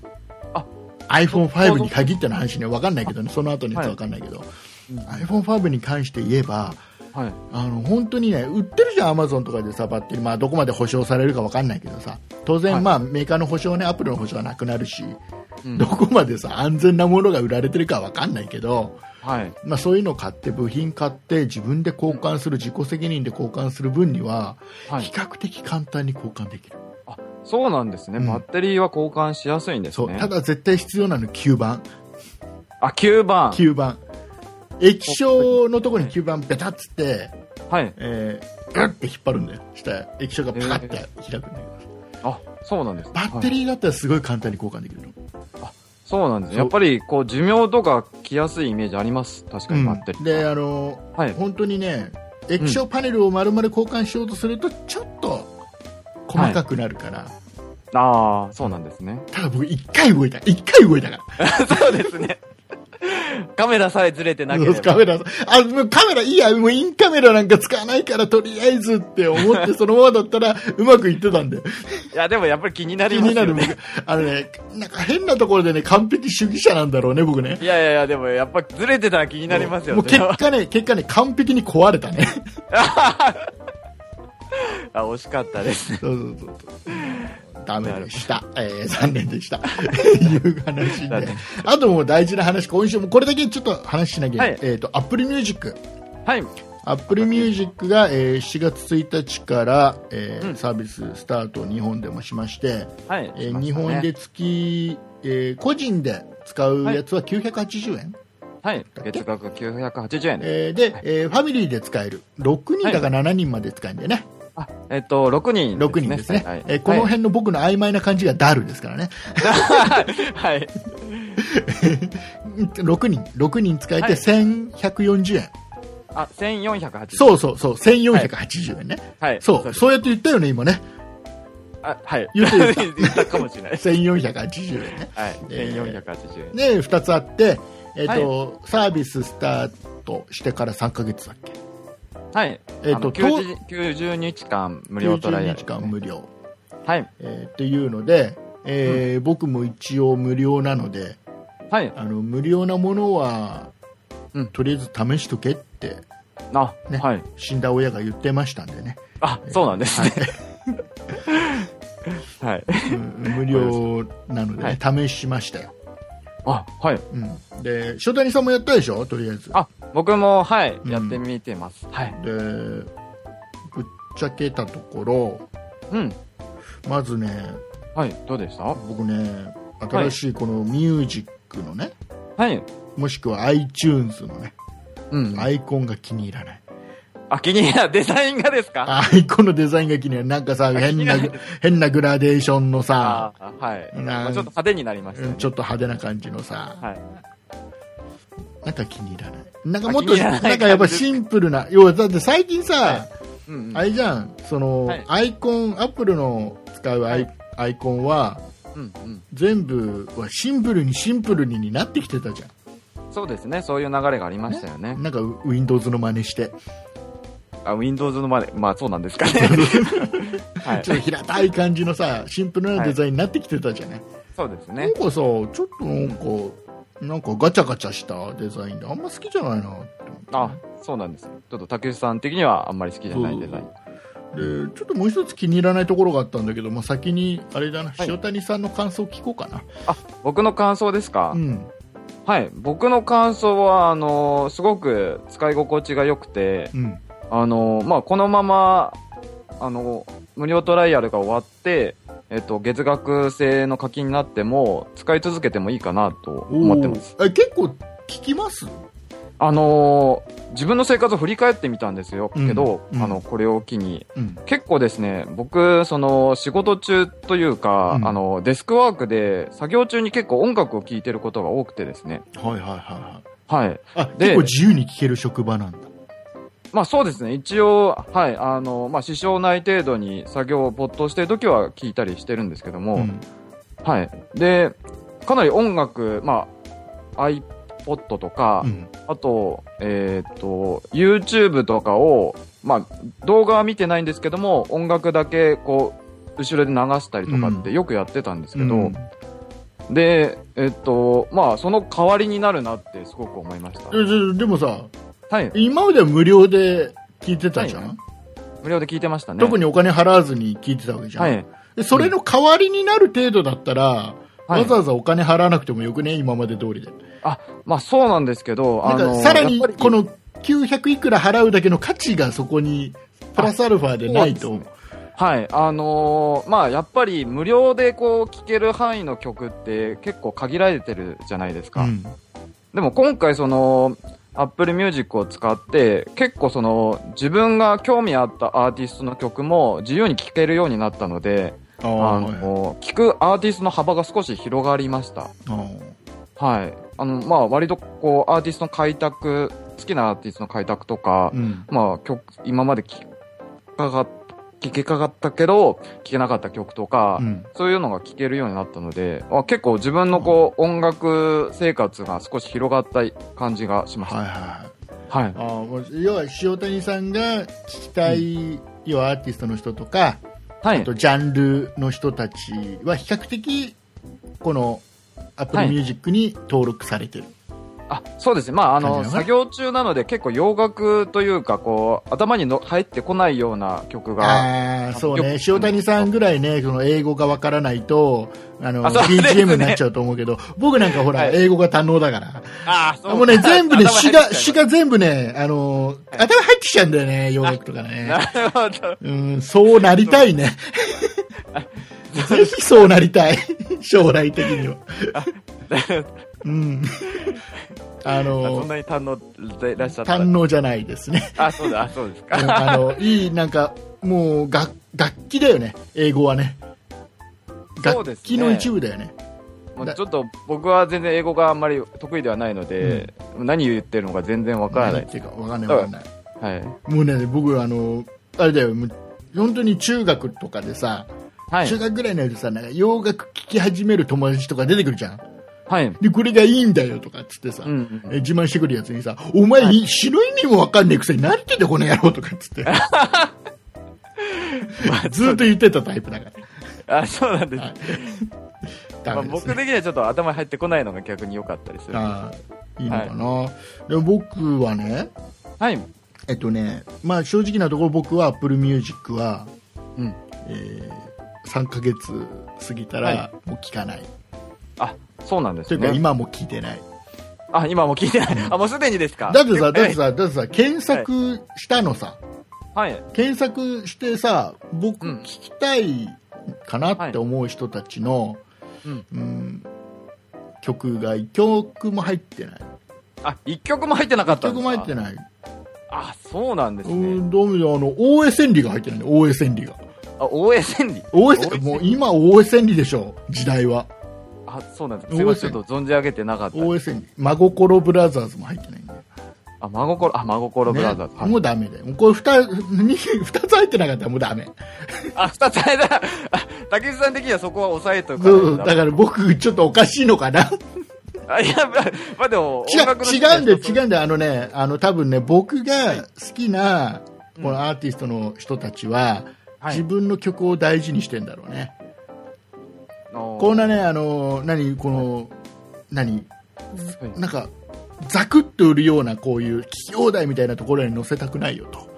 あ iPhone5 に限っての話ね、わかんないけどね、その後のやつはわかんないけど、うん iPhone5 に関して言えば、はい。あの本当にね、売ってるじゃん、アマゾンとかでさ、バッテリー、まあ、どこまで保証されるかわかんないけどさ、当然、はいまあ、メーカーの保証ね、アップルの保証はなくなるし、うんどこまでさ、安全なものが売られてるかわかんないけど、はい。まあ、そういうのを買って、部品買って、自分で交換する、自己責任で交換する分には、はい比。較的簡単に交換できる。あ、そうなんですね。うんバッテリーは交換しやすいんですね。ただ絶対必要なの吸盤。あ、9番。吸盤。液晶のところに吸盤ベタっつって、はい。えー、グッて引っ張るんだよ。したら液晶がパカって開くんだけど、あ、そうなんです。バッテはいリーだったらすごい簡単に交換できるの。そうなんです。やっぱり、こう、寿命とか来やすいイメージあります。確かにバッテリー。で、あのーはい。本当にね、液晶パネルを丸々交換しようとすると、ちょっと細かくなるから、ああ、そうなんですね。ただ僕一回動いた。一回動いたから。*laughs* そうですね。*laughs* カメラさえずれてなければ。カメラ、あ、もうカメラいいや、もうインカメラなんか使わないから、とりあえずって思って、*laughs* そのままだったらうまくいってたんで。いや、でもやっぱり気にな気りますよね。になる、僕。あのね、なんか変なところでね、完璧主義者なんだろうね、僕ね。いやいやいや、でもやっぱずれてたら気になりますよもうね。結果ね、結果ね、完璧に壊れたね。*laughs* *laughs* あ、惜しかったですね。そうそうそうそう。ダメでした。えー、残念でした。*laughs* いう話で残念。あともう大事な話、今週もこれだけちょっと話しなきゃ、はいえっ、と、Apple Music。はい。Apple Music が、えー7月1日から、えーうんサービススタートを日本でもしまして、はい。えーね日本で月、えー個人で使うやつは980円、はい。月額980円。えーで、えーファミリーで使える6人だか7人まで使えるんだよね、あ、えっと、6人ね。6人ですね。はいえーこの辺の僕の曖昧な感じがダルですから *laughs* *laughs* ね。はい。はい。6人、6人使えてはい1140円。あ、1480。そうそうそう、1480円ね。はい。そう、ですそうやって言ったよね、今ね。あ、はい。言ってる *laughs* 言ったかもしれないです。1480円ね。はい。えー1480円。で、2つあって、えっ、と、サービススタートしてから3ヶ月だっけ？はい。えっとあの90 90日間無料トライアル。90日間無料、はい。えーっていうので、えー僕も一応無料なのではい。あの無料なものは、うんとりあえず試しとけってあ、ねはい。死んだ親が言ってましたんでね、あ、そうなんですね。はい。*laughs* うん無料なので、ね試しましたよ、あ、はい。うん、で塩谷さんもやったでしょ？とりあえずあ、僕も、はい、うんやってみてます。はい。でぶっちゃけたところうん。まずねはい。どうでした？僕ね新しいこのミュージックのね、はい。もしくは iTunes のねうん。アイコンが気に入らないあ、気に入らデザインがですか？アイコンのデザインが気にない。なんかさ変な変なグラデーションのさあはい。なちょっと派手になりましたね。うんちょっと派手な感じのさ。はい。なんか気に入らない。なんかもっとないなんかやっぱシンプルな要はだって最近さ、うんうん。あれじゃん。その、はい。アイコンアップルの使うアイ,、はい。アイコンはうんうん。全部はシンプルにシンプルにになってきてたじゃそうですね。そういう流れがありましたよね。ん。なんか Windows の真似してあ、Windows のまで、まあそうなんですかね。*laughs* はいちょっと平たい感じのさシンプルなデザインになってきてたじゃない、そうですねなん。かさちょっとなんか、なんかガチャガチャしたデザインであんま好きじゃないなってあ、そうなんですよ。ちょっと竹内さん的にはあんまり好きじゃないデザイン。でちょっともう一つ気に入らないところがあったんだけど、まあ、先にあれだな、はい塩谷さんの感想聞こうかな、あ、僕の感想ですか、うんはい。僕の感想は、あのすごく使い心地が良くて、うんあのまあ、このまま、あの無料トライアルが終わって、えっと、月額制の課金になっても、使い続けてもいいかなと思ってます。え結構聞きます？あの自分の生活を振り返ってみたんですよ。うんけど、うんあの、これを機に。うん結構ですね、僕、その、仕事中というか、うんあの、デスクワークで作業中に結構音楽を聴いてることが多くてですね。はいはいはいはいはい。あで結構自由に聞ける職場なんだまあそうですね。一応、はい。あの、まあ支障ない程度に作業を没頭してる時は聞いたりしてるんですけども、うんはい。で、かなり音楽、まあ、iPod とか、うんあと、えっ、と、YouTube とかを、まあ、動画は見てないんですけども、音楽だけ、こう、後ろで流したりとかってよくやってたんですけど、うんで、えっ、と、まあ、その代わりになるなってすごく思いました。でもさはい。今までは無料で聞いてたじゃん、は無料で聞いてましたね。特にお金払わずに聞いてたわけじゃん、はい。でそれの代わりになる程度だったら、はい。わざわざお金払わなくてもよくね？今まで通りで。あ、まあそうなんですけど、なんかあの、さらにこの900いくら払うだけの価値がそこにプラスアルファでないと。はい、あのーまあやっぱり無料でこう聴ける範囲の曲って結構限られてるじゃないですか。うん。でも今回その、Apple Music を使って結構その自分が興味あったアーティストの曲も自由に聴けるようになったので、あの、聴くアーティストの幅が少し広がりました。はい。あの、まあ割とこうアーティストの開拓、好きなアーティストの開拓とか、うんまあ曲、今まで聴かが、聴けかかったけど、聴けなかった曲とか、うんそういうのが聴けるようになったので、あ結構自分のこう、音楽生活が少し広がった感じがしました。はいはいはい。あーもう要は塩谷さんが聞きたい、要はアーティストの人とかはいあと。ジャンルの人たちは比較的この Apple はい Music に登録されてる、あ、そうですね。まあ、あの、作業中なので結構洋楽というか、こう、頭にの入ってこないような曲が、ああそうね。塩谷さんぐらいねその英語がわからないとあの BGM になっちゃうと思うけど僕なんかほら、はい。英語が堪能だから。あーそう。もうね全部ね頭詩が詩が全部ねあの頭入ってきちゃうんだよね洋楽とかね。*laughs* なるほど。うんそうなりたいね。*laughs* ぜひそうなりたい。将来的には *laughs* うん。ああそんのなに堪能でいらっしゃった。堪能じゃないですね。あ、そうだ、あそうですうんか。あのいいなんかもう楽楽器だよね。英語はね。楽器の一部だよね。もうちょっと僕は全然英語があんまり得意ではないので、何言ってるのか全然わからない。ってるかわかんないわかんないはい。もうね僕あのあれだよ。本当に中学とかでさ、はい。中。学ぐらいになるとさなんか洋楽聴き始める友達とか出てくるじゃんはい。でこれがいいんだよとかっつってさ、うんうんえ自慢してくるやつにさお前、はい詩の意味もわかんねえくせに何言ってんだこの野郎とかっつって *laughs* *laughs* ずっと言ってたタイプだからあ、そうなんです。はい *laughs* まあ、僕的にはちょっと頭に入ってこないのが逆に良かったりする。はあーいいのかな、で僕はねい。えっとねまあ正直なところ僕は Apple Music は、うん。えー、3ヶ月過ぎたらはもう聞かない、あ、そうなんですというかね。今も聞いてない。あ、今もう聞いてない。あ、もうすでにですか？だってさだってえさだってさ検索したのさ、はい。検索してさ僕うん聞きたいかなって思う人たちの、うん。うん。曲が1曲も入ってない。あ、一曲も入ってなかっ1たんですか？曲も入ってない。あ、そうなんですうね。んどうもあの大江千里が入ってないね大江千里が。あ、大江千里。大江千大江千里もう今大江千里でしょ時代はあ、そうなんです。すいません。ちょっと存じ上げてなかった。大江千里真心ブラザーズも入ってないんだよあ、真心、あ、真心ブラザーズ。ねはいもうダメだよこれ 2, 二二つ入ってなかったらもうダメあ、二つ間。あ、竹内さん的にはそこは抑えとかそだから僕ちょっとおかしいのかなあ、いや、まあ、まあでも、違う違うんだよ違う。うんだよあのねあの多分ね僕が好きなこのアーティストの人たちは、はい自分の曲を大事にしてんだろうね、ここんなねあの何この何？はいなんかザクッと売るようなこういう聞き放題みたいなところに載せたくないよと。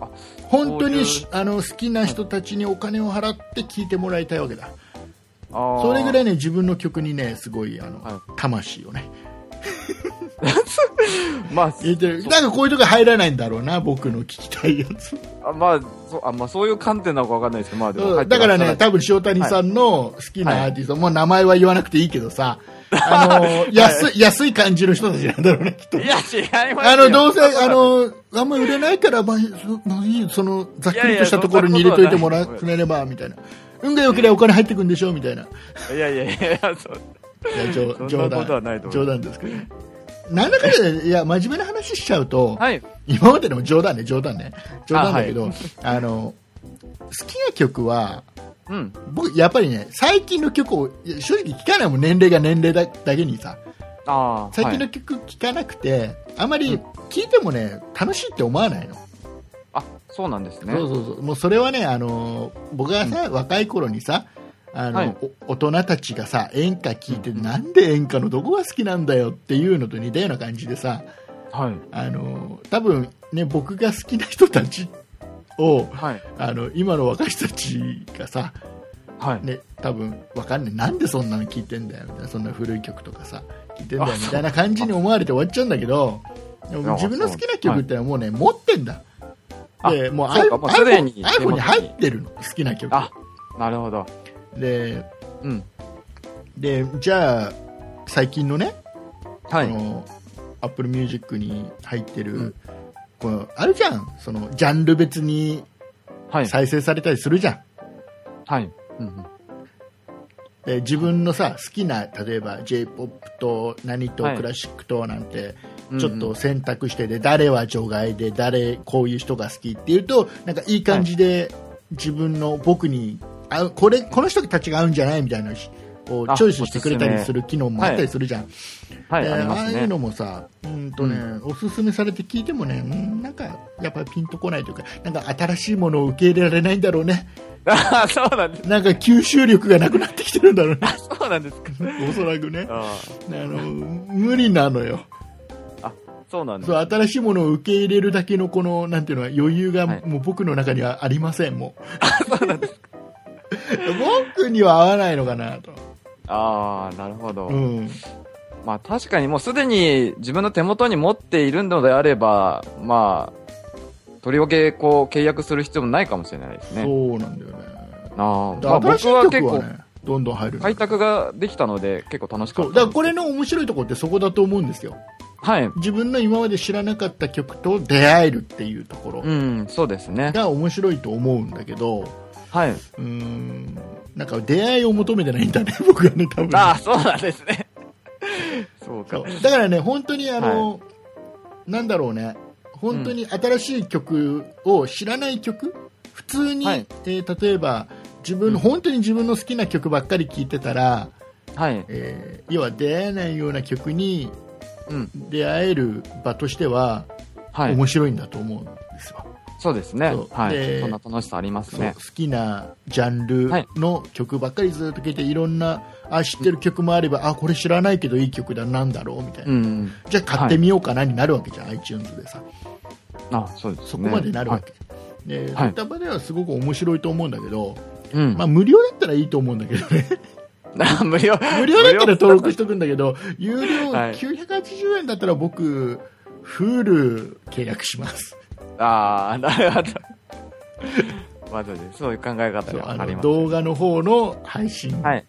あ本当にあの好きな人たちにお金を払って聴いてもらいたいわけだ。そそれぐらい。いね自分の曲にねすごいあの、はい。魂をね *laughs* まあ、入れてるだからこういうとこ入らないんだろうな僕の聞きたいやつあまあ、そう、あ、まあ、そういう観点なのかわかんないですけど、まあ、でもだからね多分塩谷さんの好きなアーティスト、もう名前は言わなくていいけどさあの安い安い感じの人たちなんだろうねきっといや、違いますよあの、どうせ、あ、の、あんま売れないから、まあ、その、ざっくりとしたところに入れといてもらいやいやそんなことはないくれれば、みたいな。運が良ければお金入ってくんでしょみたいな。いいやいやいや、そう。や、冗冗談。冗談ですけどね。なんだかんだで、いや、真面目な話しちゃうと、はい。今までのも冗談ね、冗談ね。冗談だけど、あ,、の、好きな曲は、うん。僕、やっぱりね、最近の曲を、正直聞かないもん、年齢が年齢だだけにさ。ああ。最近のはい曲聴かなくて、あまりうん聴いてもね、楽しいって思わないの。あ、そうなんですね。そうそうそうもうそれはね、あのー僕がさ、若い頃にさあの、はい。お大人たちがさ演歌聴いて、うんなんで演歌のどこが好きなんだよっていうのと似たような感じでさ、はい。あのー多分ね僕が好きな人たちをはい。あの今の若い人たちがさ、はい。ね、多分わかんない。なんでそんなの聴いてんだよみたいな。そんな古い曲とかさ聴いてんだよあみたいな感じに思われて終わっちゃうんだけどでもあ自分の好きな曲ってのはもうね、持ってんだ。でもう iPhone に。入ってるの好きな曲。あ、なるほど。でうん。でじゃあ最近のね、はい。この Apple Music に入ってる、うんこのあるじゃんそのジャンル別にはい。再生されたりするじゃん、はい。うんうん。で自分のさ好きな例えば j p o p と何とはいクラシックとなんて、うんちょっと選択してで誰は除外で誰こういう人が好きっていうとなんかいい感じで自分の僕に合うこれこの人たちが合うんじゃないみたいなのをあチョイスしてくれたりする機能もあったりするじゃん、はい、であ。ああいうのもさうんとね、おすすめされて聞いてもねうんなんかやっぱりピンとこないというかなんか新しいものを受け入れられないんだろうね。あ *laughs* そうなんです。なんか吸収力がなくなってきてるんだろうね。*laughs* そうなんですか。おそらくね。ああ。の無理なのよ。あ、そうなんです。そう新しいものを受け入れるだけのこのなんていうの余裕がはい。もう僕の中にはありませんもう *laughs* 僕には合わないのかなと、ああ、なるほど。うん、まあ確かにもうすでに自分の手元に持っているのであれば、まあ、とりわけこう契約する必要もないかもしれないですね。そうなんだよねあーまあ、僕は結構どんどん入るの開拓ができたので結構楽しかっただからこれの面白いところってそこだと思うんですよはい。自分の今まで知らなかった曲と出会えるっていうところうん、そうですね。が面白いと思うんだけど、はい。うーん、なんか出会いを求めてないんだね、*laughs* 僕はね、多分。ああ、そうなんですね。*laughs* そうか。だからね、本当にあの、なんだろうね、本当に新しい曲を知らない曲、普通に、はいえー例えば自分の、うん本当に自分の好きな曲ばっかり聴いてたら、はい。えー要は出会えないような曲にうん。出会える場としては、はい。面白いんだと思う。そうですね。はでい。そんな楽しさありますね好。きなジャンルの曲ばっかりずっと聴いていろんなあ知ってる曲もあればあこれ知らないけどいい曲だなんだろうみたいな、うん。じゃあ買ってみようかなになるわけじゃん、iTunes でさあそうですね。そこまでなるわけ、ではいそういった場ではすごく面白いと思うんだけど、ま。あ、無料だったらいいと思うんだけどねあ *laughs* 無料。無料だったら登録しとくんだけど有料はい980円だったら僕 Hulu 契約しますああ、なるほど。まずね、そういう考え方があります。動画の方の配信はい。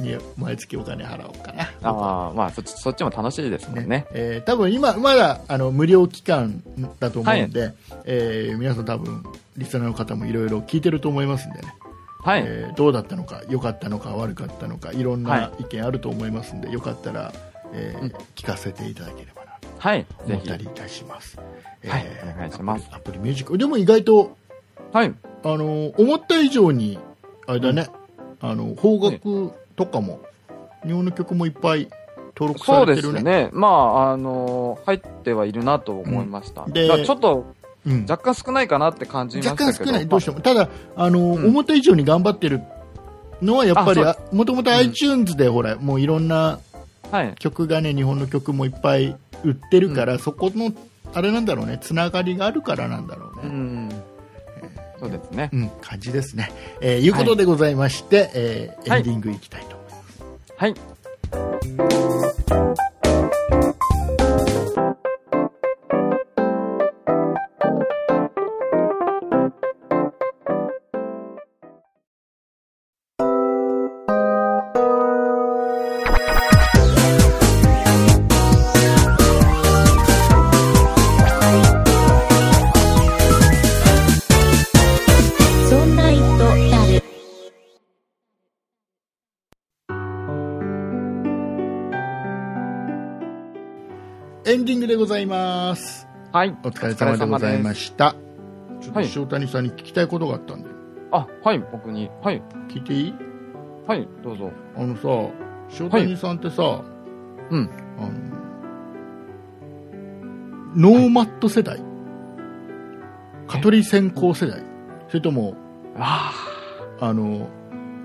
に毎月お金払おうかな、ああ、まあそっち、そっちも楽しいですもんね。えー多分今まだあの無料期間だと思うんで、えー皆さん多分リスナーの方もいろいろ聞いてると思いますんでね、はい。えーどうだったのか良かったのか悪かったのかいろんはない意見あると思いますんで、よかったら、えーうん聞かせていただければはい。思った。りいたします、はいお願いしますアプリミュージックでも意外とはい。あの思った以上にあれだね、あの邦楽とかも、日本の曲もいっぱい登録そうでされてるねすね。まあ、あの入ってはいるなと思いました。うんでちょっとうん若干少ないかなって感じましたけど。若干少ない、どうしても、ただ、あのうん思った以上に頑張ってるのは、やっぱりもともとうん iTunes で、ほら、もういろんな。曲がね、日本の曲もいっぱい売ってるから、そこの、あれなんだろうね、つながりがあるからなんだろうね。うん。そうですね。うん、感じですね。えーいうことでございまして、えーはいエンディングいきたいと思います。はい。そんでございます。はい。お疲れ様でございましした。ちょっとはい塩谷さんに聞きたいことがあったんで、た。あ、はい、僕に。はい。聞いていい？はい、どうぞ。あのさ、塩谷さんってさ、うん。あの、ノーマット世代、蚊取り線香世代？それとも、ああの、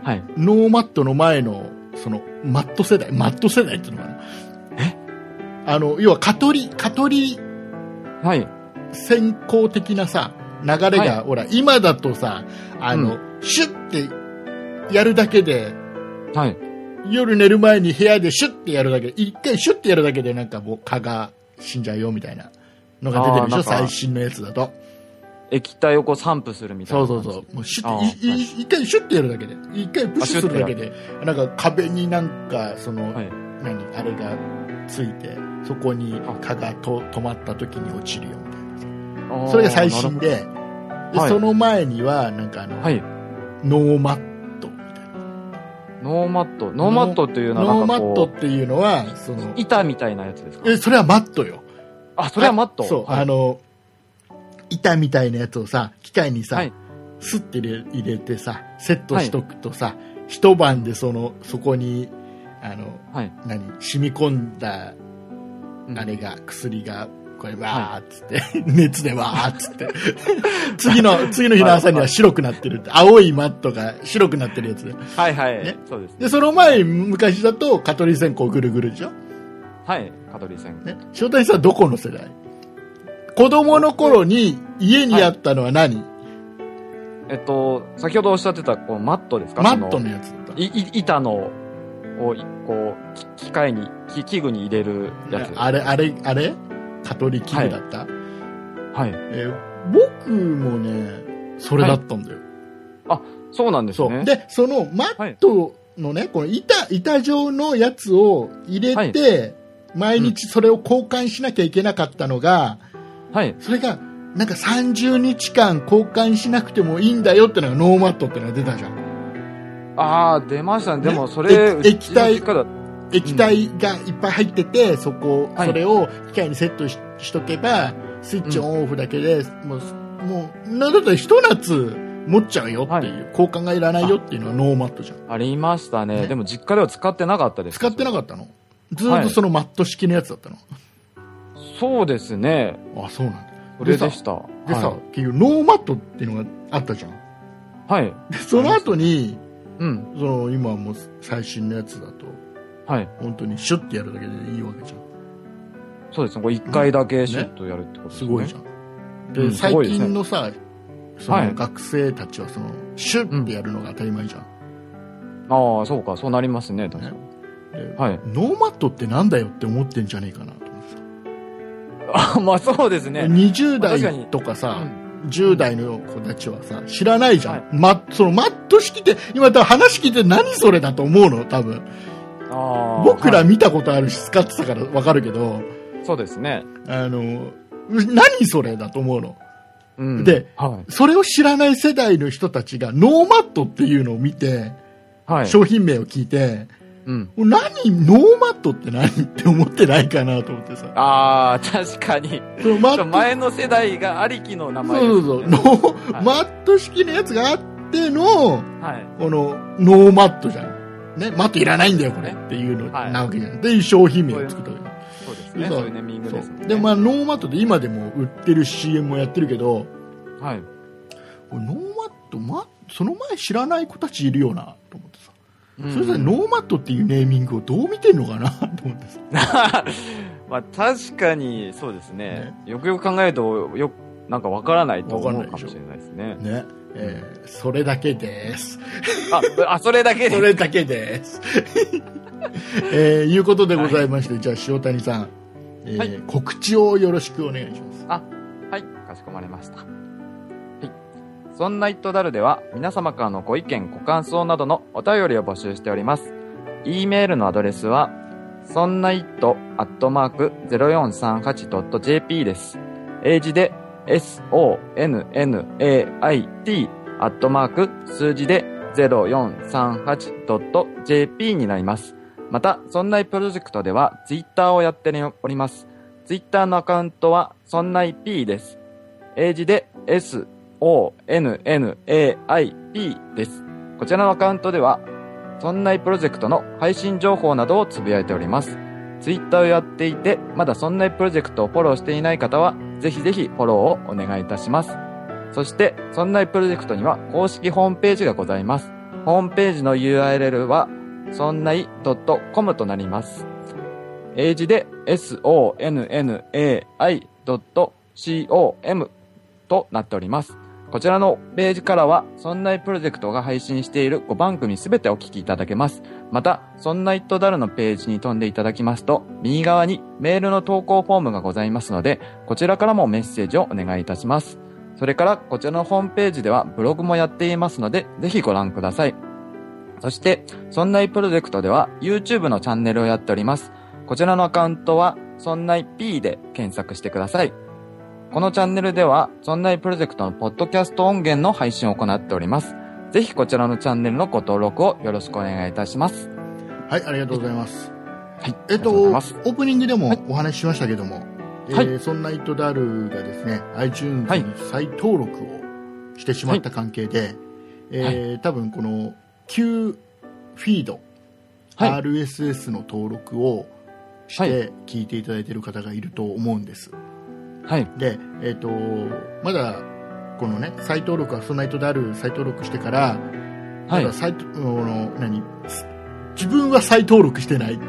あ。はい。ノーマットの前の、その、マット世代、マット世代っていうのかな？えあの、要は蚊取り、蚊取りはい。線香的なさ、流れが、はい。ほら、今だとさ、あの、シュッてやるだけで、はい。夜寝る前に部屋でシュッてやるだけ一回シュッてやるだけでなんかもう蚊が死んじゃうよみたいなのが出てるでしょ最新のやつだと。液体をこう散布するみたいな。そうそうそう。もうシュッて一回シュッてやるだけで。一回プッシュするだけで。なんか壁になんかその、はい。何？あれがついてそこにあ。蚊がと止まった時に落ちるよみたいなそれが最新。でで、はい。その前にはなんかあの、はい。ノーマットみたいな。ノーマット。ノーマットっていうのはノーマットっていうのはそのう、板みたいなやつですか？えそれはマットよ。あ、それはマット。そう、はい。あの、板みたいなやつをさ、機械にさ、はい。スッて入れてさ、セットしとくとさ、一晩でその、そこに、あの、はい。何、染み込んだ、うんあれが、薬が、これ、わーっつって、*laughs* 熱でわーっつって、*laughs* 次の、次の日の朝には白くなってるって、青いマットが白くなってるやつで。はいはい。ねそうですね。で、その前、昔だと、蚊取り線香ぐるぐるでしょ？はい。蚊取り線。ね。塩谷さんはどこの世代？子供の頃に家にあったのは何、えっと、先ほどおっしゃってた、こう、マットですか？マットそののやつだった。い、い、板の、を、いこう、き機械に、き器具に入れるやつ。あれ、あれ、あれ？蚊取り器具だった、はい。えー僕もね、それだったんだよ。そうなんです。ね。で、そのマットのね、この板、板状のやつを入れて、毎日それを交換しなきゃいけなかったのが、はい。それがなんか30日間交換しなくてもいいんだよってのがノーマットってのが出たじゃんああ、出ましたね。でも、それ、液体液体がいっぱい入ってて、そこ、はいそれを機械にセットしとけば、スイッチオンオフだけで、もう、もう、なんだったら一夏持っちゃうよっていう、交換がいらないよっていうのはノーマットじゃん。ありましたね。ねでも、実家では使ってなかったです。使ってなかったの？ずーっとそのマット式のやつだったの？そうですね。あ、そうなんだ。それでした。でさ、は結局ノーマットっていうのがあったじゃん。い。はい。で、その後に、うん。その今もう最新のやつだと、はい。本当にシュッてやるだけでいいわけじゃん。そうですね。これ一回だけシュッとやるってことですね。すごいじゃん。で、うんす最近のさ、そはいの学生たちはその、シュッてやるのが当たり前じゃん。ああ、そうか。そうなりますね。確かに。ではい。ノーマットってなんだよって思ってんじゃねえかなと思ってあ *laughs* まあ、そうですさ。ね。20まあ確かに代とかさ、うん10代の子たちはさ、知らないじゃん。はいま、そのマット式って、今多分話聞いて何それだと思うの、多分。僕らはい見たことあるし、使ってたからわかるけど、そうですね。あの、何それだと思うの？うん。で、はい。それを知らない世代の人たちがノーマットっていうのを見て、はい。商品名を聞いて、うん。何ノーマットって何って思ってないかなと思ってさ。ああ、確かに。前の世代がありきの名前そうそうそう、ノーはいマット式のやつがあっての、はい。このノーマットじゃん。ね、マットいらないんだよ、これっていうのはいなわけじゃん。で、商品名を作ったわけそうですね。そういうネーミングですもんね。で、まあ、ノーマットで今でも売ってる CM もやってるけど、はい。これノーマット、ま、その前知らない子たちいるよな、と思ってさ。うんそれぞれノーマットっていうネーミングをどう見てんのかな、*laughs* と思ってさ。*laughs* まあ確かにそうですね。よくよく考えると、よく、なんかわからないと思うかもしれないですね。ね。えーそれだけです。あ、あ、それだけで？*laughs* それだけです。えーいうことでございまして、じゃあ塩谷さん、えーはい告知をよろしくお願いします。あ、はい、かしこまりました。そんなイットダルでは、皆様からのご意見、ご感想などのお便りを募集しております。e メールのアドレスは、そんないっとアットマーク 0438.jp です。英字で sonnait アットマーク数字で 0438.jp になります。また、そんないプロジェクトではツイッターをやっております。ツイッターのアカウントは、そんない P です。英字で S, O, N, N, A, I, P です。こちらのアカウントでは、そんないプロジェクトの配信情報などをつぶやいております。ツイッターをやっていて、まだそんないプロジェクトをフォローしていない方は、ぜひぜひフォローをお願いいたします。そして、そんないプロジェクトには公式ホームページがございます。ホームページの URL は、そんない .com となります。英字で sonnai.com となっております。こちらのページからは、そんないプロジェクトが配信している5番組すべてお聞きいただけます。また、そんないとダルのページに飛んでいただきますと、右側にメールの投稿フォームがございますので、こちらからもメッセージをお願いいたします。それから、こちらのホームページではブログもやっていますので、ぜひご覧ください。そして、そんないプロジェクトでは YouTube のチャンネルをやっております。こちらのアカウントは、そんない P で検索してください。このチャンネルでは、そんないプロジェクトのポッドキャスト音源の配信を行っております。ぜひこちらのチャンネルのご登録をよろしくお願いいたします。はい、ありがとうございます。はい。えっと、オープニングでもお話ししましたけども、えーはそんなイットダルがですね、iTunes はいに再登録をしてしまった関係で、えー多分この Q フィード、はい RSS の登録をしはて聞いていただいている方がいると思うんです。はい。で、えっ、と、まだこのね、再登録はそんなイットダル再登録してから、はいまだ。再の何自分は再登録してない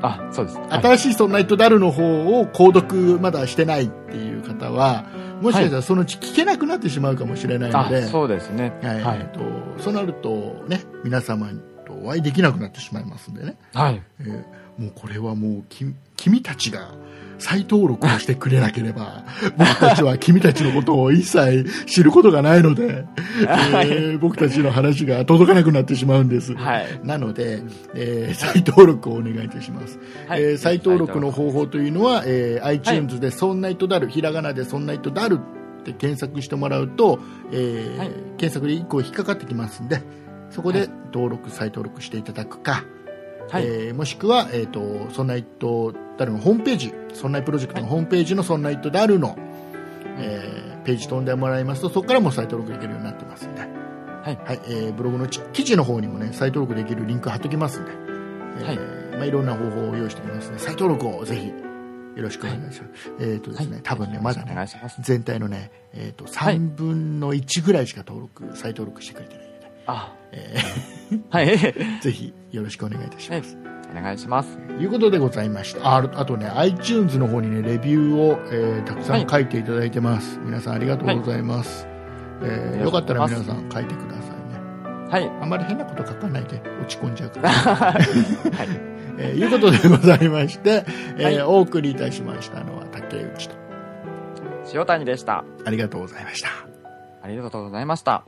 あ、そうです。はい。新しいそんなイットダルの方を購読まだしてないっていう方は、もしかしたらそのうち聞けなくなってしまうかもしれないのあで、、そうですね。はいはいえっとそうなるとね、皆様とお会いできなくなってしまいますんでね、はい。えーもうこれはもうき君たちが再登録をしてくれなければ *laughs* 僕たちは君たちのことを一切知ることがないので、えー僕たちの話が届かなくなってしまうんです。はい。なので、えー再登録をお願いいたします。はいえー再登録の方法というのは、えー iTunes でソンナイトダル、ひらがなでソンナイトダルって検索してもらうと、えーはい検索で1個引っかかってきますんで、そこで登録、再登録していただくか、はい。えーもしくは、えー、とソンナイトダルのホームページ、ソンナイプロジェクトのホームページのソンナイトダルの、えーページ飛んでもらいますと、そこからも再登録できるようになってますんで、はい。はいえーブログのち記事の方にもね、再登録できるリンク貼っときますんで、えーはいいまあ、いろんな方法を用意しておきますので、再登録をぜひよろしくお願いします。えっ、とですね、はい多分ね、まだね。全体のね、えっ、と、はい3分の1ぐらいしか登録、再登録してくれてないあ、え *laughs* はい。ー *laughs* ぜひよろしくお願いいたします。お願いします。ということでございました。ああとね、iTunes の方にね、レビューを、えーたくさん書いていただいてます。皆さんありがとうございます。えーよかったら皆さん書いてくださいね。はい。あんまり変なこと書かないで落ち込んじゃうから。*laughs* はい。えーいうことでございまして、えーはいお送りいたしましたのは竹内と。塩谷でした。ありがとうございました。ありがとうございました。